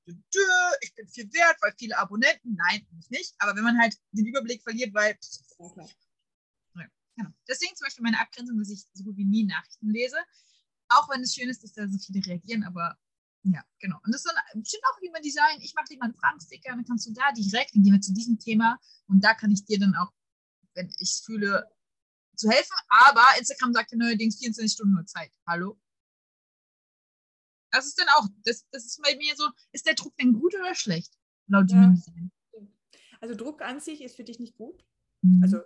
ich bin viel wert, weil viele Abonnenten, nein, nicht, aber wenn man halt den Überblick verliert, weil. Okay. Genau. Deswegen zum Beispiel meine Abgrenzung, dass ich so gut wie nie Nachrichten lese, auch wenn es schön ist, dass da so viele reagieren, aber ja, genau. Und das ist dann bestimmt auch lieber Design. Ich mache lieber einen Fragensticker, dann kannst du da direkt, dann gehen wir zu diesem Thema und da kann ich dir dann auch, wenn ich fühle, zu helfen. Aber Instagram sagt ja neuerdings 24 Stunden nur Zeit. Hallo? Das ist dann auch, das, das ist bei mir so, ist der Druck denn gut oder schlecht? Laut ja. Design. Also Druck an sich ist für dich nicht gut. Mhm. Also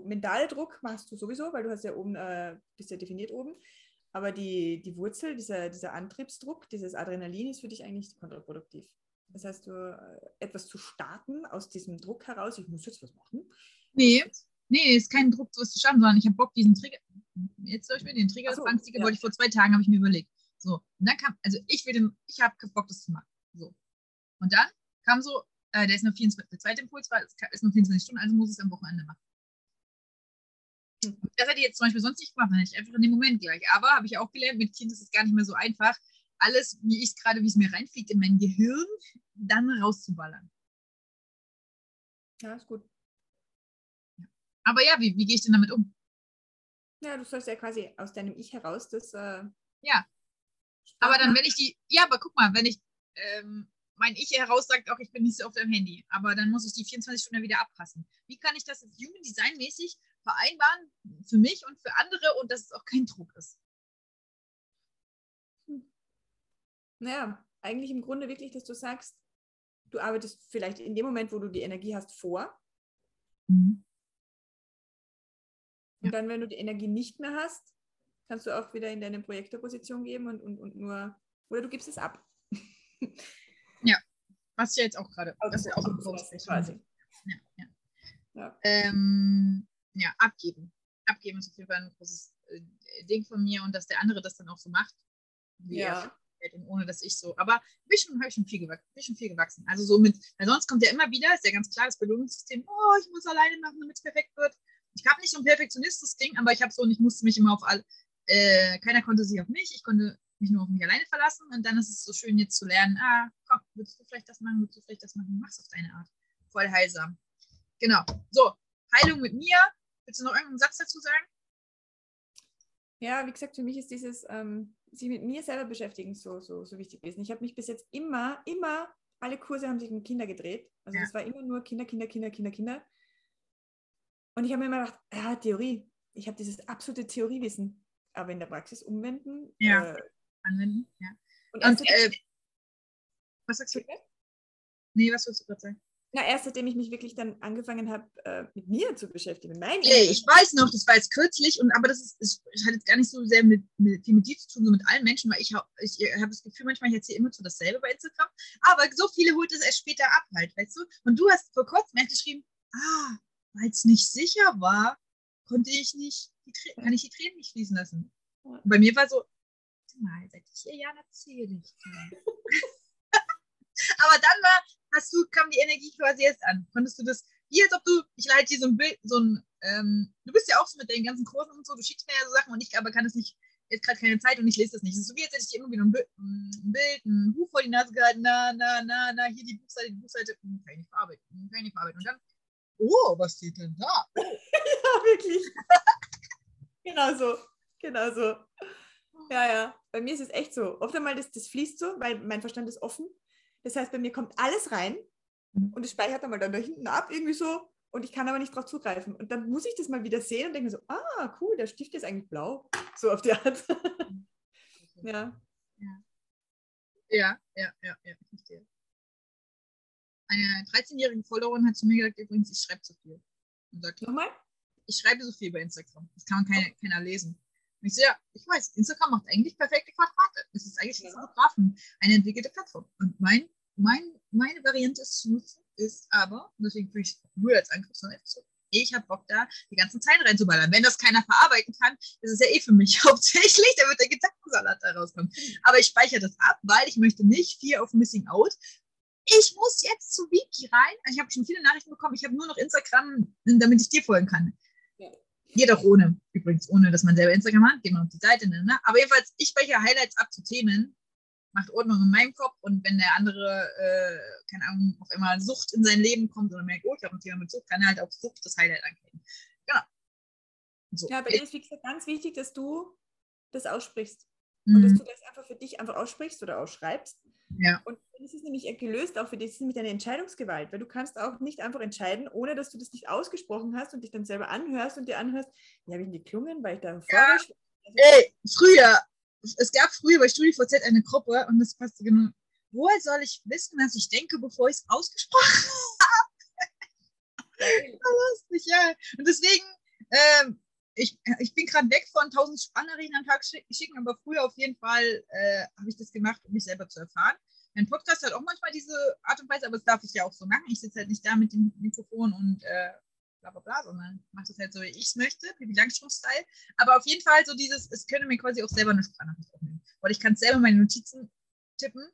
mentaler Druck machst du sowieso, weil du hast ja oben, äh, bist ja definiert oben. Aber die, die Wurzel, dieser, dieser Antriebsdruck, dieses Adrenalin ist für dich eigentlich kontraproduktiv. Das heißt, du, äh, etwas zu starten aus diesem Druck heraus, ich muss jetzt was machen. Nee, nee, ist kein Druck, was zu starten, sondern ich habe Bock, diesen Trigger, jetzt soll ich mir den Trigger so, des ja. wollte ich vor zwei Tagen, habe ich mir überlegt. So, und dann kam, also ich will den, ich habe Bock, das zu machen. So. Und dann kam so, äh, der ist nur 24, der zweite Impuls war, es ist nur 24 Stunden, also muss ich es am Wochenende machen. Das hätte ich jetzt zum Beispiel sonst nicht gemacht, dann hätte ich einfach in dem Moment gleich. Aber habe ich auch gelernt, mit Kind ist es gar nicht mehr so einfach, alles, wie ich es gerade, wie es mir reinfliegt in mein Gehirn, dann rauszuballern. Ja, ist gut. Aber ja, wie, wie gehe ich denn damit um? Ja, du sollst ja quasi aus deinem Ich heraus das. Äh, ja. Aber dann, wenn ich die, ja, aber guck mal, wenn ich ähm, mein Ich heraus sagt auch, ich bin nicht so oft am Handy, aber dann muss ich die 24 Stunden wieder abpassen. Wie kann ich das jetzt Human Design mäßig vereinbaren für mich und für andere und dass es auch kein Druck ist. Hm. Naja, eigentlich im Grunde wirklich, dass du sagst, du arbeitest vielleicht in dem Moment, wo du die Energie hast, vor. Mhm. Und ja. dann, wenn du die Energie nicht mehr hast, kannst du auch wieder in deine Projektorposition geben und, und, und nur, oder du gibst es ab. <laughs> ja, was ja jetzt auch gerade. Das ist ja auch ein quasi. Ja, ja. ja. Ähm, ja, abgeben. Abgeben ist auf jeden Fall ein großes äh, Ding von mir und dass der andere das dann auch so macht. ja. Und ohne dass ich so. Aber bin schon, habe ich schon viel gewachsen, bin schon viel gewachsen. Also so mit, weil sonst kommt ja immer wieder, ist ja ganz klar das Belohnungssystem, oh, ich muss alleine machen, damit es perfekt wird. Ich habe nicht so ein perfektionistisches Ding, aber ich habe so und ich musste mich immer auf all, äh, keiner konnte sich auf mich, ich konnte mich nur auf mich alleine verlassen und dann ist es so schön jetzt zu lernen, ah, komm, willst du vielleicht das machen, willst du vielleicht das machen, mach's auf deine Art. Voll heilsam. Genau. So, Heilung mit mir, Willst du noch irgendeinen Satz dazu sagen? Ja, wie gesagt, für mich ist dieses ähm, sich mit mir selber beschäftigen so, so, so wichtig gewesen. Ich habe mich bis jetzt immer, immer, alle Kurse haben sich um Kinder gedreht. Also es ja. war immer nur Kinder, Kinder, Kinder, Kinder, Kinder. Und ich habe mir immer gedacht, ja, Theorie. Ich habe dieses absolute Theoriewissen. Aber in der Praxis umwenden. Ja, äh, anwenden, ja. Und, und äh, was sagst du? Nee, was willst du gerade sagen? Na, erst seitdem ich mich wirklich dann angefangen habe, äh, mit mir zu beschäftigen. Mein hey, ich weiß noch, das war jetzt kürzlich, und aber das ist, ist hat jetzt gar nicht so sehr mit, mit, mit dir zu tun, so mit allen Menschen, weil ich, ich, ich habe das Gefühl, manchmal ich erzähle immer so dasselbe bei Instagram, aber so viele holt es erst später ab halt, weißt du? Und du hast vor kurzem erst geschrieben, ah, weil es nicht sicher war, konnte ich nicht, die, kann ich die Tränen nicht fließen lassen. Und bei mir war so, mal, seit vier Jahren erzähle ich. <laughs> aber dann war, hast du, kam die Energie quasi erst an? Konntest du das, wie als ob du, ich leite dir so ein Bild, so ein, ähm, du bist ja auch so mit deinen ganzen Kursen und so, du schickst mir ja so Sachen und ich aber kann es nicht, jetzt gerade keine Zeit und ich lese das nicht. Es ist so wie, als hätte ich dir immer wieder ein Bild, ein, Bild, ein Buch vor die Nase gehalten, na, na, na, na, hier die Buchseite, die Buchseite, hm, kann ich nicht verarbeiten, hm, kann ich nicht verarbeiten. Und dann, oh, was steht denn da? <laughs> ja, wirklich. <laughs> genau so, genau so. Ja, ja, bei mir ist es echt so. Oft einmal, das, das fließt so, weil mein Verstand ist offen das heißt, bei mir kommt alles rein mhm. und es speichert einmal dann da hinten ab, irgendwie so. und ich kann aber nicht darauf zugreifen. Und dann muss ich das mal wieder sehen und denke mir so, ah, cool, der Stift ist eigentlich blau. <laughs> So auf die Art. <laughs> ja. Ja, ja, ja, ja, ich verstehe. Eine 13-jährige Followerin hat zu mir gesagt, übrigens, ich schreibe zu viel. Und sagt, Nochmal? ich schreibe so viel bei Instagram. Das kann man keine, keiner lesen. Und ich so, ja, ich weiß, Instagram macht eigentlich perfekte Quadrate. Es ist eigentlich für Ja. Fotografen eine entwickelte Plattform. Und mein, mein, meine Variante es zu nutzen ist aber, deswegen fühle ich nur als Angriff, sondern einfach so, ich habe Bock da, die ganzen Zeilen reinzuballern. Wenn das keiner verarbeiten kann, ist es ja eh für mich <laughs> hauptsächlich, damit der Gedankensalat da rauskommt. Aber ich speichere das ab, weil ich möchte nicht Fear of Missing Out. Ich muss jetzt zu Wiki rein. Also ich habe schon viele Nachrichten bekommen. Ich habe nur noch Instagram, damit ich dir folgen kann. Geht auch ohne, übrigens, ohne dass man selber Instagram hat. Geht man auf die Seite. Ne? ne? Aber jedenfalls, ich speichere Highlights ab zu Themen, macht Ordnung in meinem Kopf und wenn der andere, äh, keine Ahnung, auf einmal Sucht in sein Leben kommt oder merkt, oh, ich habe ein Thema mit Sucht, kann er halt auf Sucht das Highlight anklicken. Genau. So. Ja, bei dir ist wie gesagt ganz wichtig, dass du das aussprichst. Und dass Mhm. du das einfach für dich einfach aussprichst oder ausschreibst. Ja. Und das ist nämlich gelöst auch für dich, das ist nämlich deine Entscheidungsgewalt, weil du kannst auch nicht einfach entscheiden, ohne dass du das nicht ausgesprochen hast und dich dann selber anhörst und dir anhörst, ja, wie geklungen, weil ich da Ja. Ey, früher, es gab früher bei StudiVZ eine Gruppe und das passte genau. Woher soll ich wissen, was ich denke, bevor ich es ausgesprochen <laughs> habe? <laughs> Lustig, ja. Und deswegen, ähm, ich, ich bin gerade weg von 1000 Spannerinnen am Tag schick- schicken, aber früher auf jeden Fall äh, habe ich das gemacht, um mich selber zu erfahren. Mein Podcast hat auch manchmal diese Art und Weise, aber das darf ich ja auch so machen. Ich sitze halt nicht da mit dem Mikrofon und äh, bla bla bla, sondern mache das halt so, wie ich es möchte, Pippi Langstrumpf-Style. Aber auf jeden Fall so dieses, es könnte mir quasi auch selber eine Sprachnachricht aufnehmen. Weil ich kann selber meine Notizen tippen.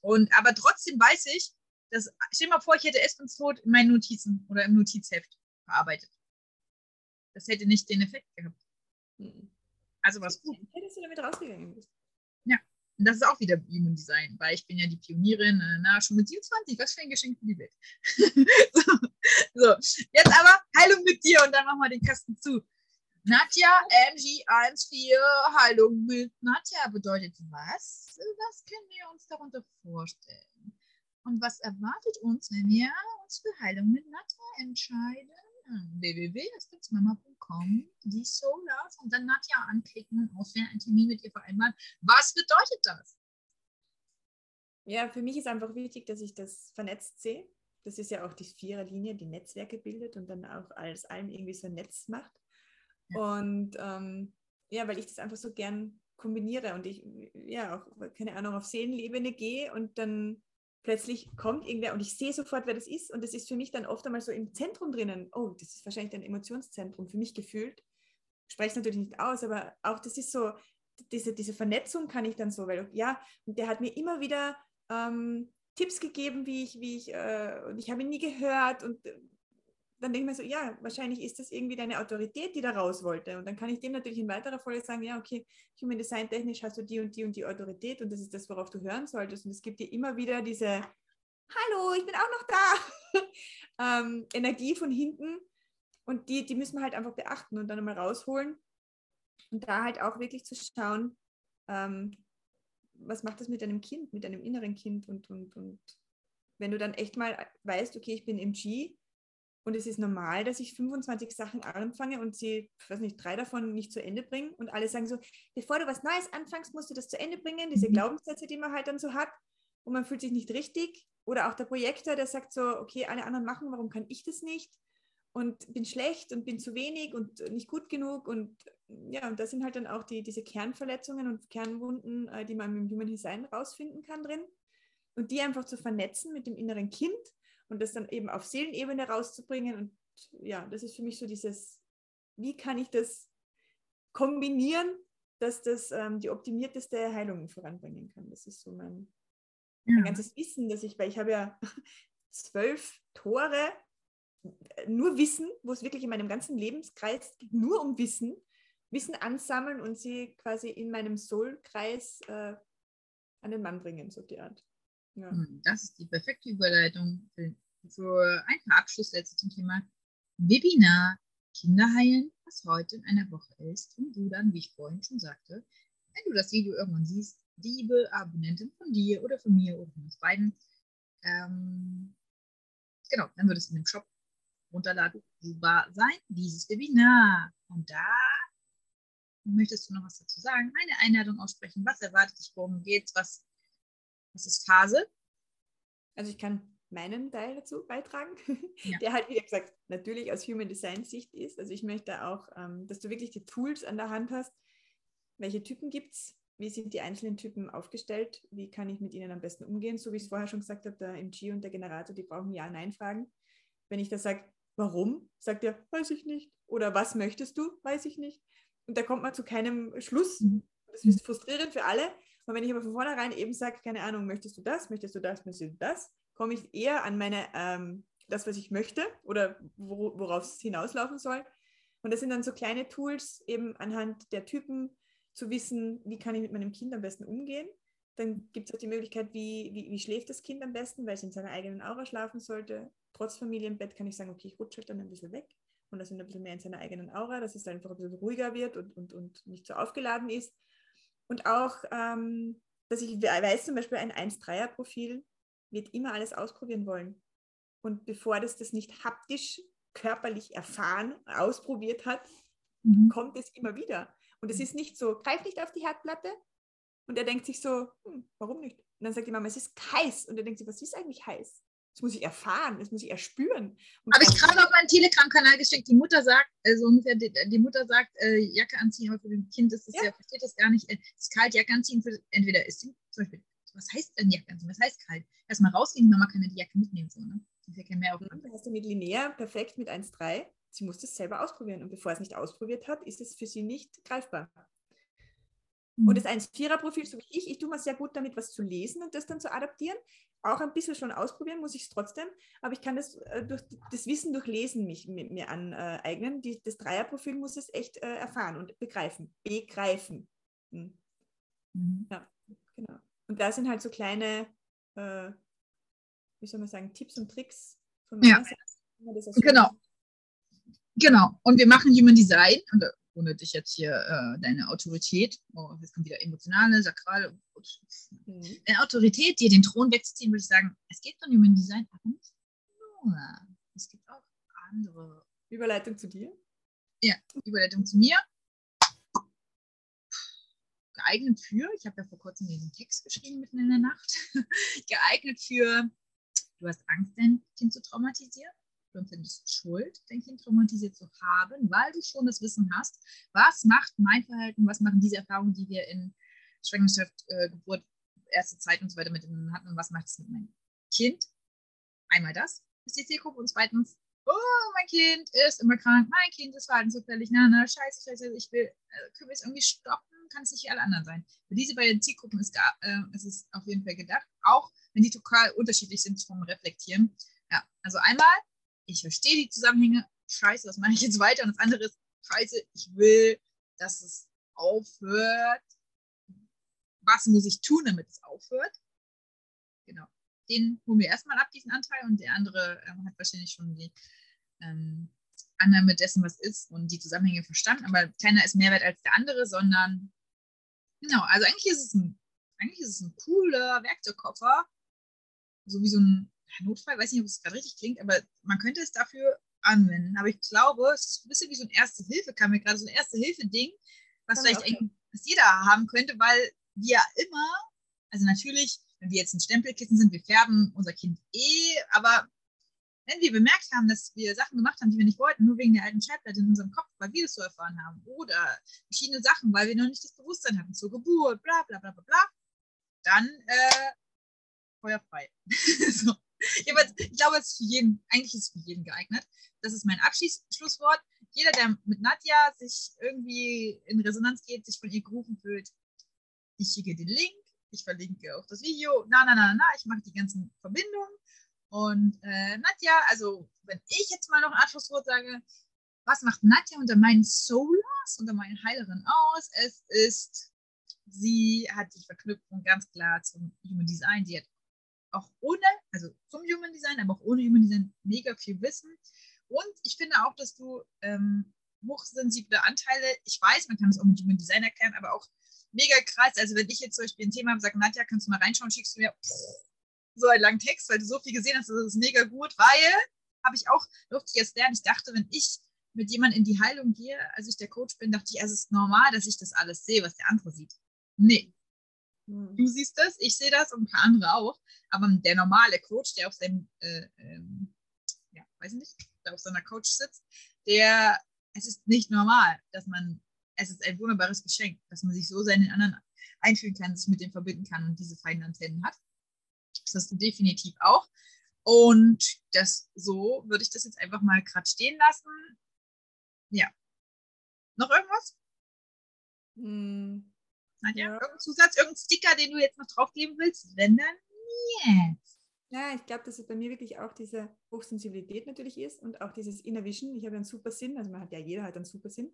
Und aber trotzdem weiß ich, dass, stell dir mal vor, ich hätte Espens Tod in meinen Notizen oder im Notizheft verarbeitet. Das hätte nicht den Effekt gehabt. Hm. Also war es gut. Ja, dass du damit rausgegangen bist. Und das ist auch wieder Human Design, weil ich bin ja die Pionierin, na, schon mit 27, was für ein Geschenk für die Welt. <laughs> so, so, jetzt aber Heilung mit dir und dann machen wir den Kasten zu. Nadja, Angie 14, Heilung mit Nadja bedeutet was? Was können wir uns darunter vorstellen? Und was erwartet uns, wenn wir uns für Heilung mit Nadja entscheiden? www.mama.com, die Solars und dann Nadja anklicken und auswählen, einen Termin mit ihr vereinbaren. Was bedeutet das? Ja, für mich ist einfach wichtig, dass ich das vernetzt sehe. Das ist ja auch die Viererlinie, die Netzwerke bildet und dann auch alles allem irgendwie so ein Netz macht. Und ähm, ja, weil ich das einfach so gern kombiniere und ich, ja, auch, keine Ahnung, auf Seelenebene gehe und dann plötzlich kommt irgendwer und ich sehe sofort, wer das ist und das ist für mich dann oft einmal so im Zentrum drinnen. Oh, das ist wahrscheinlich ein Emotionszentrum für mich gefühlt. Spreche es natürlich nicht aus, aber auch das ist so, diese, diese Vernetzung kann ich dann so, weil ja, und der hat mir immer wieder ähm, Tipps gegeben, wie ich, wie ich, äh, und ich habe ihn nie gehört und äh, dann denke ich mir so, ja, wahrscheinlich ist das irgendwie deine Autorität, die da raus wollte. Und dann kann ich dem natürlich in weiterer Folge sagen, ja, okay, Human Design technisch hast du die und die und die Autorität und das ist das, worauf du hören solltest. Und es gibt dir immer wieder diese, hallo, ich bin auch noch da, <laughs> ähm, Energie von hinten. Und die, die müssen wir halt einfach beachten und dann einmal rausholen. Und da halt auch wirklich zu schauen, ähm, was macht das mit deinem Kind, mit deinem inneren Kind und, und, und wenn du dann echt mal weißt, okay, ich bin im G und es ist normal, dass ich 25 Sachen anfange und sie, ich weiß nicht, drei davon nicht zu Ende bringen und alle sagen so, bevor du was Neues anfängst, musst du das zu Ende bringen, diese Mhm. Glaubenssätze, die man halt dann so hat und man fühlt sich nicht richtig oder auch der Projektor, der sagt so, okay, alle anderen machen, warum kann ich das nicht? Und bin schlecht und bin zu wenig und nicht gut genug und ja, und das sind halt dann auch die, diese Kernverletzungen und Kernwunden, äh, die man im Human Design rausfinden kann drin. Und die einfach zu vernetzen mit dem inneren Kind und das dann eben auf Seelenebene rauszubringen. Und ja, das ist für mich so dieses, wie kann ich das kombinieren, dass das ähm, die optimierteste Heilung voranbringen kann. Das ist so mein, mein Ja. ganzes Wissen, dass ich, weil ich habe ja <laughs> zwölf Tore, äh, nur Wissen, wo es wirklich in meinem ganzen Lebenskreis geht, nur um Wissen, Wissen ansammeln und sie quasi in meinem Soul-Kreis äh, an den Mann bringen, so die Art. Ja. Hm, Das ist die perfekte Überleitung für, ein paar Abschlusssätze zum Thema Webinar Kinder heilen, was heute in einer Woche ist. Und du dann, wie ich vorhin schon sagte, wenn du das Video irgendwann siehst, liebe Abonnentin von dir oder von mir oder von uns beiden, ähm, genau, dann wird es in dem Shop runterladbar sein, dieses Webinar. Und da möchtest du noch was dazu sagen? Eine Einladung aussprechen. Was erwartet dich? Worum geht's? Was, was ist Phase? Also ich kann meinen Teil dazu beitragen, <laughs> Ja. der halt, wie gesagt, natürlich aus Human Design Sicht ist. Also ich möchte auch, ähm, dass du wirklich die Tools an der Hand hast. Welche Typen gibt es? Wie sind die einzelnen Typen aufgestellt? Wie kann ich mit ihnen am besten umgehen? So wie ich es vorher schon gesagt habe, der MG und der Generator, die brauchen Ja-Nein-Fragen. Wenn ich da sage, warum, sagt er, weiß ich nicht. Oder was möchtest du, weiß ich nicht. Und da kommt man zu keinem Schluss. Mhm. Das ist frustrierend für alle. Und wenn ich aber von vornherein eben sage, keine Ahnung, möchtest du das, möchtest du das, möchtest du das, komme ich eher an meine, ähm, das, was ich möchte oder wo, worauf es hinauslaufen soll. Und das sind dann so kleine Tools, eben anhand der Typen zu wissen, wie kann ich mit meinem Kind am besten umgehen. Dann gibt es auch die Möglichkeit, wie, wie, wie schläft das Kind am besten, weil es in seiner eigenen Aura schlafen sollte. Trotz Familienbett kann ich sagen, okay, ich rutsche halt dann ein bisschen weg und das sind ein bisschen mehr in seiner eigenen Aura, dass es einfach ein bisschen ruhiger wird und, und, und nicht so aufgeladen ist. Und auch, ähm, dass ich we- weiß, zum Beispiel ein 1-3er-Profil wird immer alles ausprobieren wollen. Und bevor das das nicht haptisch, körperlich erfahren, ausprobiert hat, Mhm. kommt es immer wieder. Und es ist nicht so, greif nicht auf die Herdplatte. Und er denkt sich so, hm, warum nicht? Und dann sagt die Mama, es ist heiß. Und er denkt sich, was ist eigentlich heiß? Das muss ich erfahren, das muss ich erspüren. Habe ich gerade auf meinen Telegram-Kanal geschickt. Die Mutter sagt, also ungefähr, die, die Mutter sagt, äh, Jacke anziehen, aber für ein Kind ist das Ja. ja, versteht das gar nicht. Äh, es ist kalt, Jacke anziehen, für, entweder ist sie, zum Beispiel, was heißt denn Jacke anziehen? Was heißt kalt? Erstmal rausgehen, die Mama kann ja die Jacke mitnehmen, so, ne? Das ist ja kein Mehraufwand. Da hast du mit Linnea perfekt mit 1,3. Sie muss das selber ausprobieren. Und bevor es nicht ausprobiert hat, ist es für sie nicht greifbar. Mhm. Und das 1,4er-Profil, so wie ich, ich tue mir sehr gut damit, was zu lesen und das dann zu adaptieren. Auch ein bisschen schon ausprobieren muss ich es trotzdem, aber ich kann das äh, durch das Wissen durch Lesen mich, mi- mir aneignen. Die, das Dreierprofil muss es echt äh, erfahren und begreifen. Begreifen. Hm. Mhm. Genau. Und da sind halt so kleine, äh, wie soll man sagen, Tipps und Tricks von Ja. meiner Seite. das aus Genau. Genau. Und wir machen Human Design, und äh, ohne dich jetzt hier äh, deine Autorität, oh, jetzt kommt wieder emotionale, sakrale, Mhm. eine Autorität, dir den Thron wegzuziehen, würde ich sagen, es geht um Human Design, aber nicht nur. Es gibt auch andere Überleitung zu dir. Überleitung zu mir. Geeignet für, ich habe ja vor kurzem diesen Text geschrieben mitten in der Nacht, <laughs> geeignet für, du hast Angst, dein Kind zu traumatisieren. Empfindest Schuld, dein Kind traumatisiert zu haben, weil du schon das Wissen hast, was macht mein Verhalten, was machen diese Erfahrungen, die wir in Schwangerschaft, äh, Geburt, erste Zeit und so weiter mit dem hatten und was macht es mit meinem Kind? Einmal das ist die Zielgruppe und zweitens, oh, mein Kind ist immer krank, mein Kind ist verhaltensauffällig, na, na, scheiße, scheiße, ich will, äh, können wir es irgendwie stoppen, kann es nicht wie alle anderen sein. Für diese beiden Zielgruppen ist, ga- äh, ist es auf jeden Fall gedacht, auch wenn die total unterschiedlich sind vom Reflektieren. Ja, also einmal, ich verstehe die Zusammenhänge, scheiße, was mache ich jetzt weiter? Und das andere ist, scheiße, ich will, dass es aufhört. Was muss ich tun, damit es aufhört? Genau. Den holen wir erstmal ab, diesen Anteil, und der andere ähm, hat wahrscheinlich schon die ähm, Annahme dessen, was ist und die Zusammenhänge verstanden, aber keiner ist mehr wert als der andere, sondern genau, also eigentlich ist es ein, eigentlich ist es ein cooler Werkzeugkoffer, so wie so ein Notfall, weiß nicht, ob es gerade richtig klingt, aber man könnte es dafür anwenden. Aber ich glaube, es ist ein bisschen wie so ein Erste-Hilfe, kam mir gerade so ein Erste-Hilfe-Ding, was Kann ich vielleicht eigentlich was jeder haben könnte, weil wir immer, also natürlich, wenn wir jetzt ein Stempelkissen sind, wir färben unser Kind eh, aber wenn wir bemerkt haben, dass wir Sachen gemacht haben, die wir nicht wollten, nur wegen der alten Schallplatte in unserem Kopf, weil wir das so erfahren haben, oder verschiedene Sachen, weil wir noch nicht das Bewusstsein hatten zur Geburt, bla bla bla bla bla, dann äh, feuerfrei. <laughs> so. <laughs> Ich glaube, es ist für jeden, eigentlich ist es für jeden geeignet. Das ist mein Abschlusswort. Jeder, der mit Nadja sich irgendwie in Resonanz geht, sich von ihr gerufen fühlt, ich schicke den Link, ich verlinke auch das Video, na, na, na, na, ich mache die ganzen Verbindungen. Und äh, Nadja, also wenn ich jetzt mal noch ein Abschlusswort sage, was macht Nadja unter meinen Solas, unter meinen Heilerinnen aus? Es ist, sie hat die Verknüpfung ganz klar zum Human Design. Sie hat auch ohne, also zum Human Design, aber auch ohne Human Design mega viel Wissen. Und ich finde auch, dass du ähm, hochsensible Anteile, ich weiß, man kann es auch mit Human Design erklären, aber auch mega krass. Also wenn ich jetzt zum Beispiel ein Thema habe, sage, Nadja, kannst du mal reinschauen, schickst du mir so einen langen Text, weil du so viel gesehen hast, das ist mega gut, weil habe ich auch, durfte ich erst lernen. Ich dachte, wenn ich mit jemandem in die Heilung gehe, als ich der Coach bin, dachte ich, es ist normal, dass ich das alles sehe, was der andere sieht. Nee. Mhm. Du siehst das, ich sehe das und ein paar andere auch. Aber der normale Coach, der auf seinem, äh, ähm, ja, weiß ich nicht, der auf seiner Coach sitzt, der, es ist nicht normal, dass man, es ist ein wunderbares Geschenk, dass man sich so seinen anderen einfühlen kann, sich mit dem verbinden kann und diese feinen Antennen hat. Das hast du definitiv auch. Und das so würde ich das jetzt einfach mal gerade stehen lassen. Ja. Noch irgendwas? Hm. Nadja, ja. irgendein Zusatz, irgendein Sticker, den du jetzt noch draufgeben willst? Wenn dann jetzt. Ja, ich glaube, dass es bei mir wirklich auch diese Hochsensibilität natürlich ist und auch dieses Inner Vision. Ich habe einen super Sinn, also man hat ja jeder hat einen super Sinn.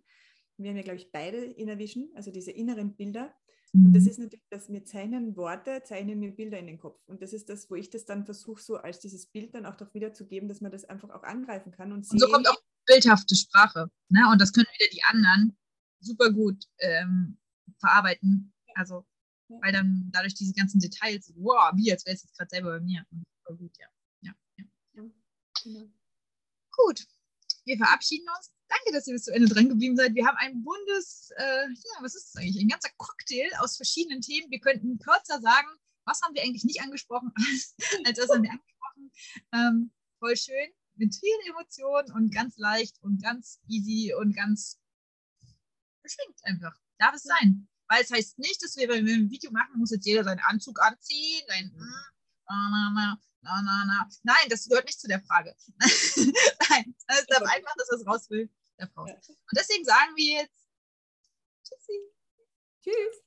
Wir haben ja, glaube ich, beide Inner Vision, also diese inneren Bilder. Und das mhm. ist natürlich, dass mir zeichnen Worte, zeichnen mir Bilder in den Kopf. Und das ist das, wo ich das dann versuche, so als dieses Bild dann auch doch wiederzugeben, dass man das einfach auch angreifen kann. Und, und so kommt auch bildhafte Sprache. Ne? Und das können wieder die anderen super gut ähm, verarbeiten. Also, weil dann dadurch diese ganzen Details, wow, wie als wäre es jetzt gerade selber bei mir. Und super gut, ja. ja, ja. genau. Gut, wir verabschieden uns Danke, dass ihr bis zu Ende dran geblieben seid. Wir haben ein buntes, äh, ja, was ist das eigentlich? Ein ganzer Cocktail aus verschiedenen Themen. Wir könnten kürzer sagen, was haben wir eigentlich nicht angesprochen, <laughs> als was haben wir angesprochen. Ähm, voll schön, mit vielen Emotionen und ganz leicht und ganz easy und ganz beschwingt einfach. Darf es sein. Weil es heißt nicht, dass wir, wenn wir ein Video machen, muss jetzt jeder seinen Anzug anziehen, sein, mm, na, na, na. Nein, das gehört nicht zu der Frage. <laughs> Nein, es ist einfach, dass es raus will. Der Frau. Und deswegen sagen wir jetzt Tschüssi. Tschüss.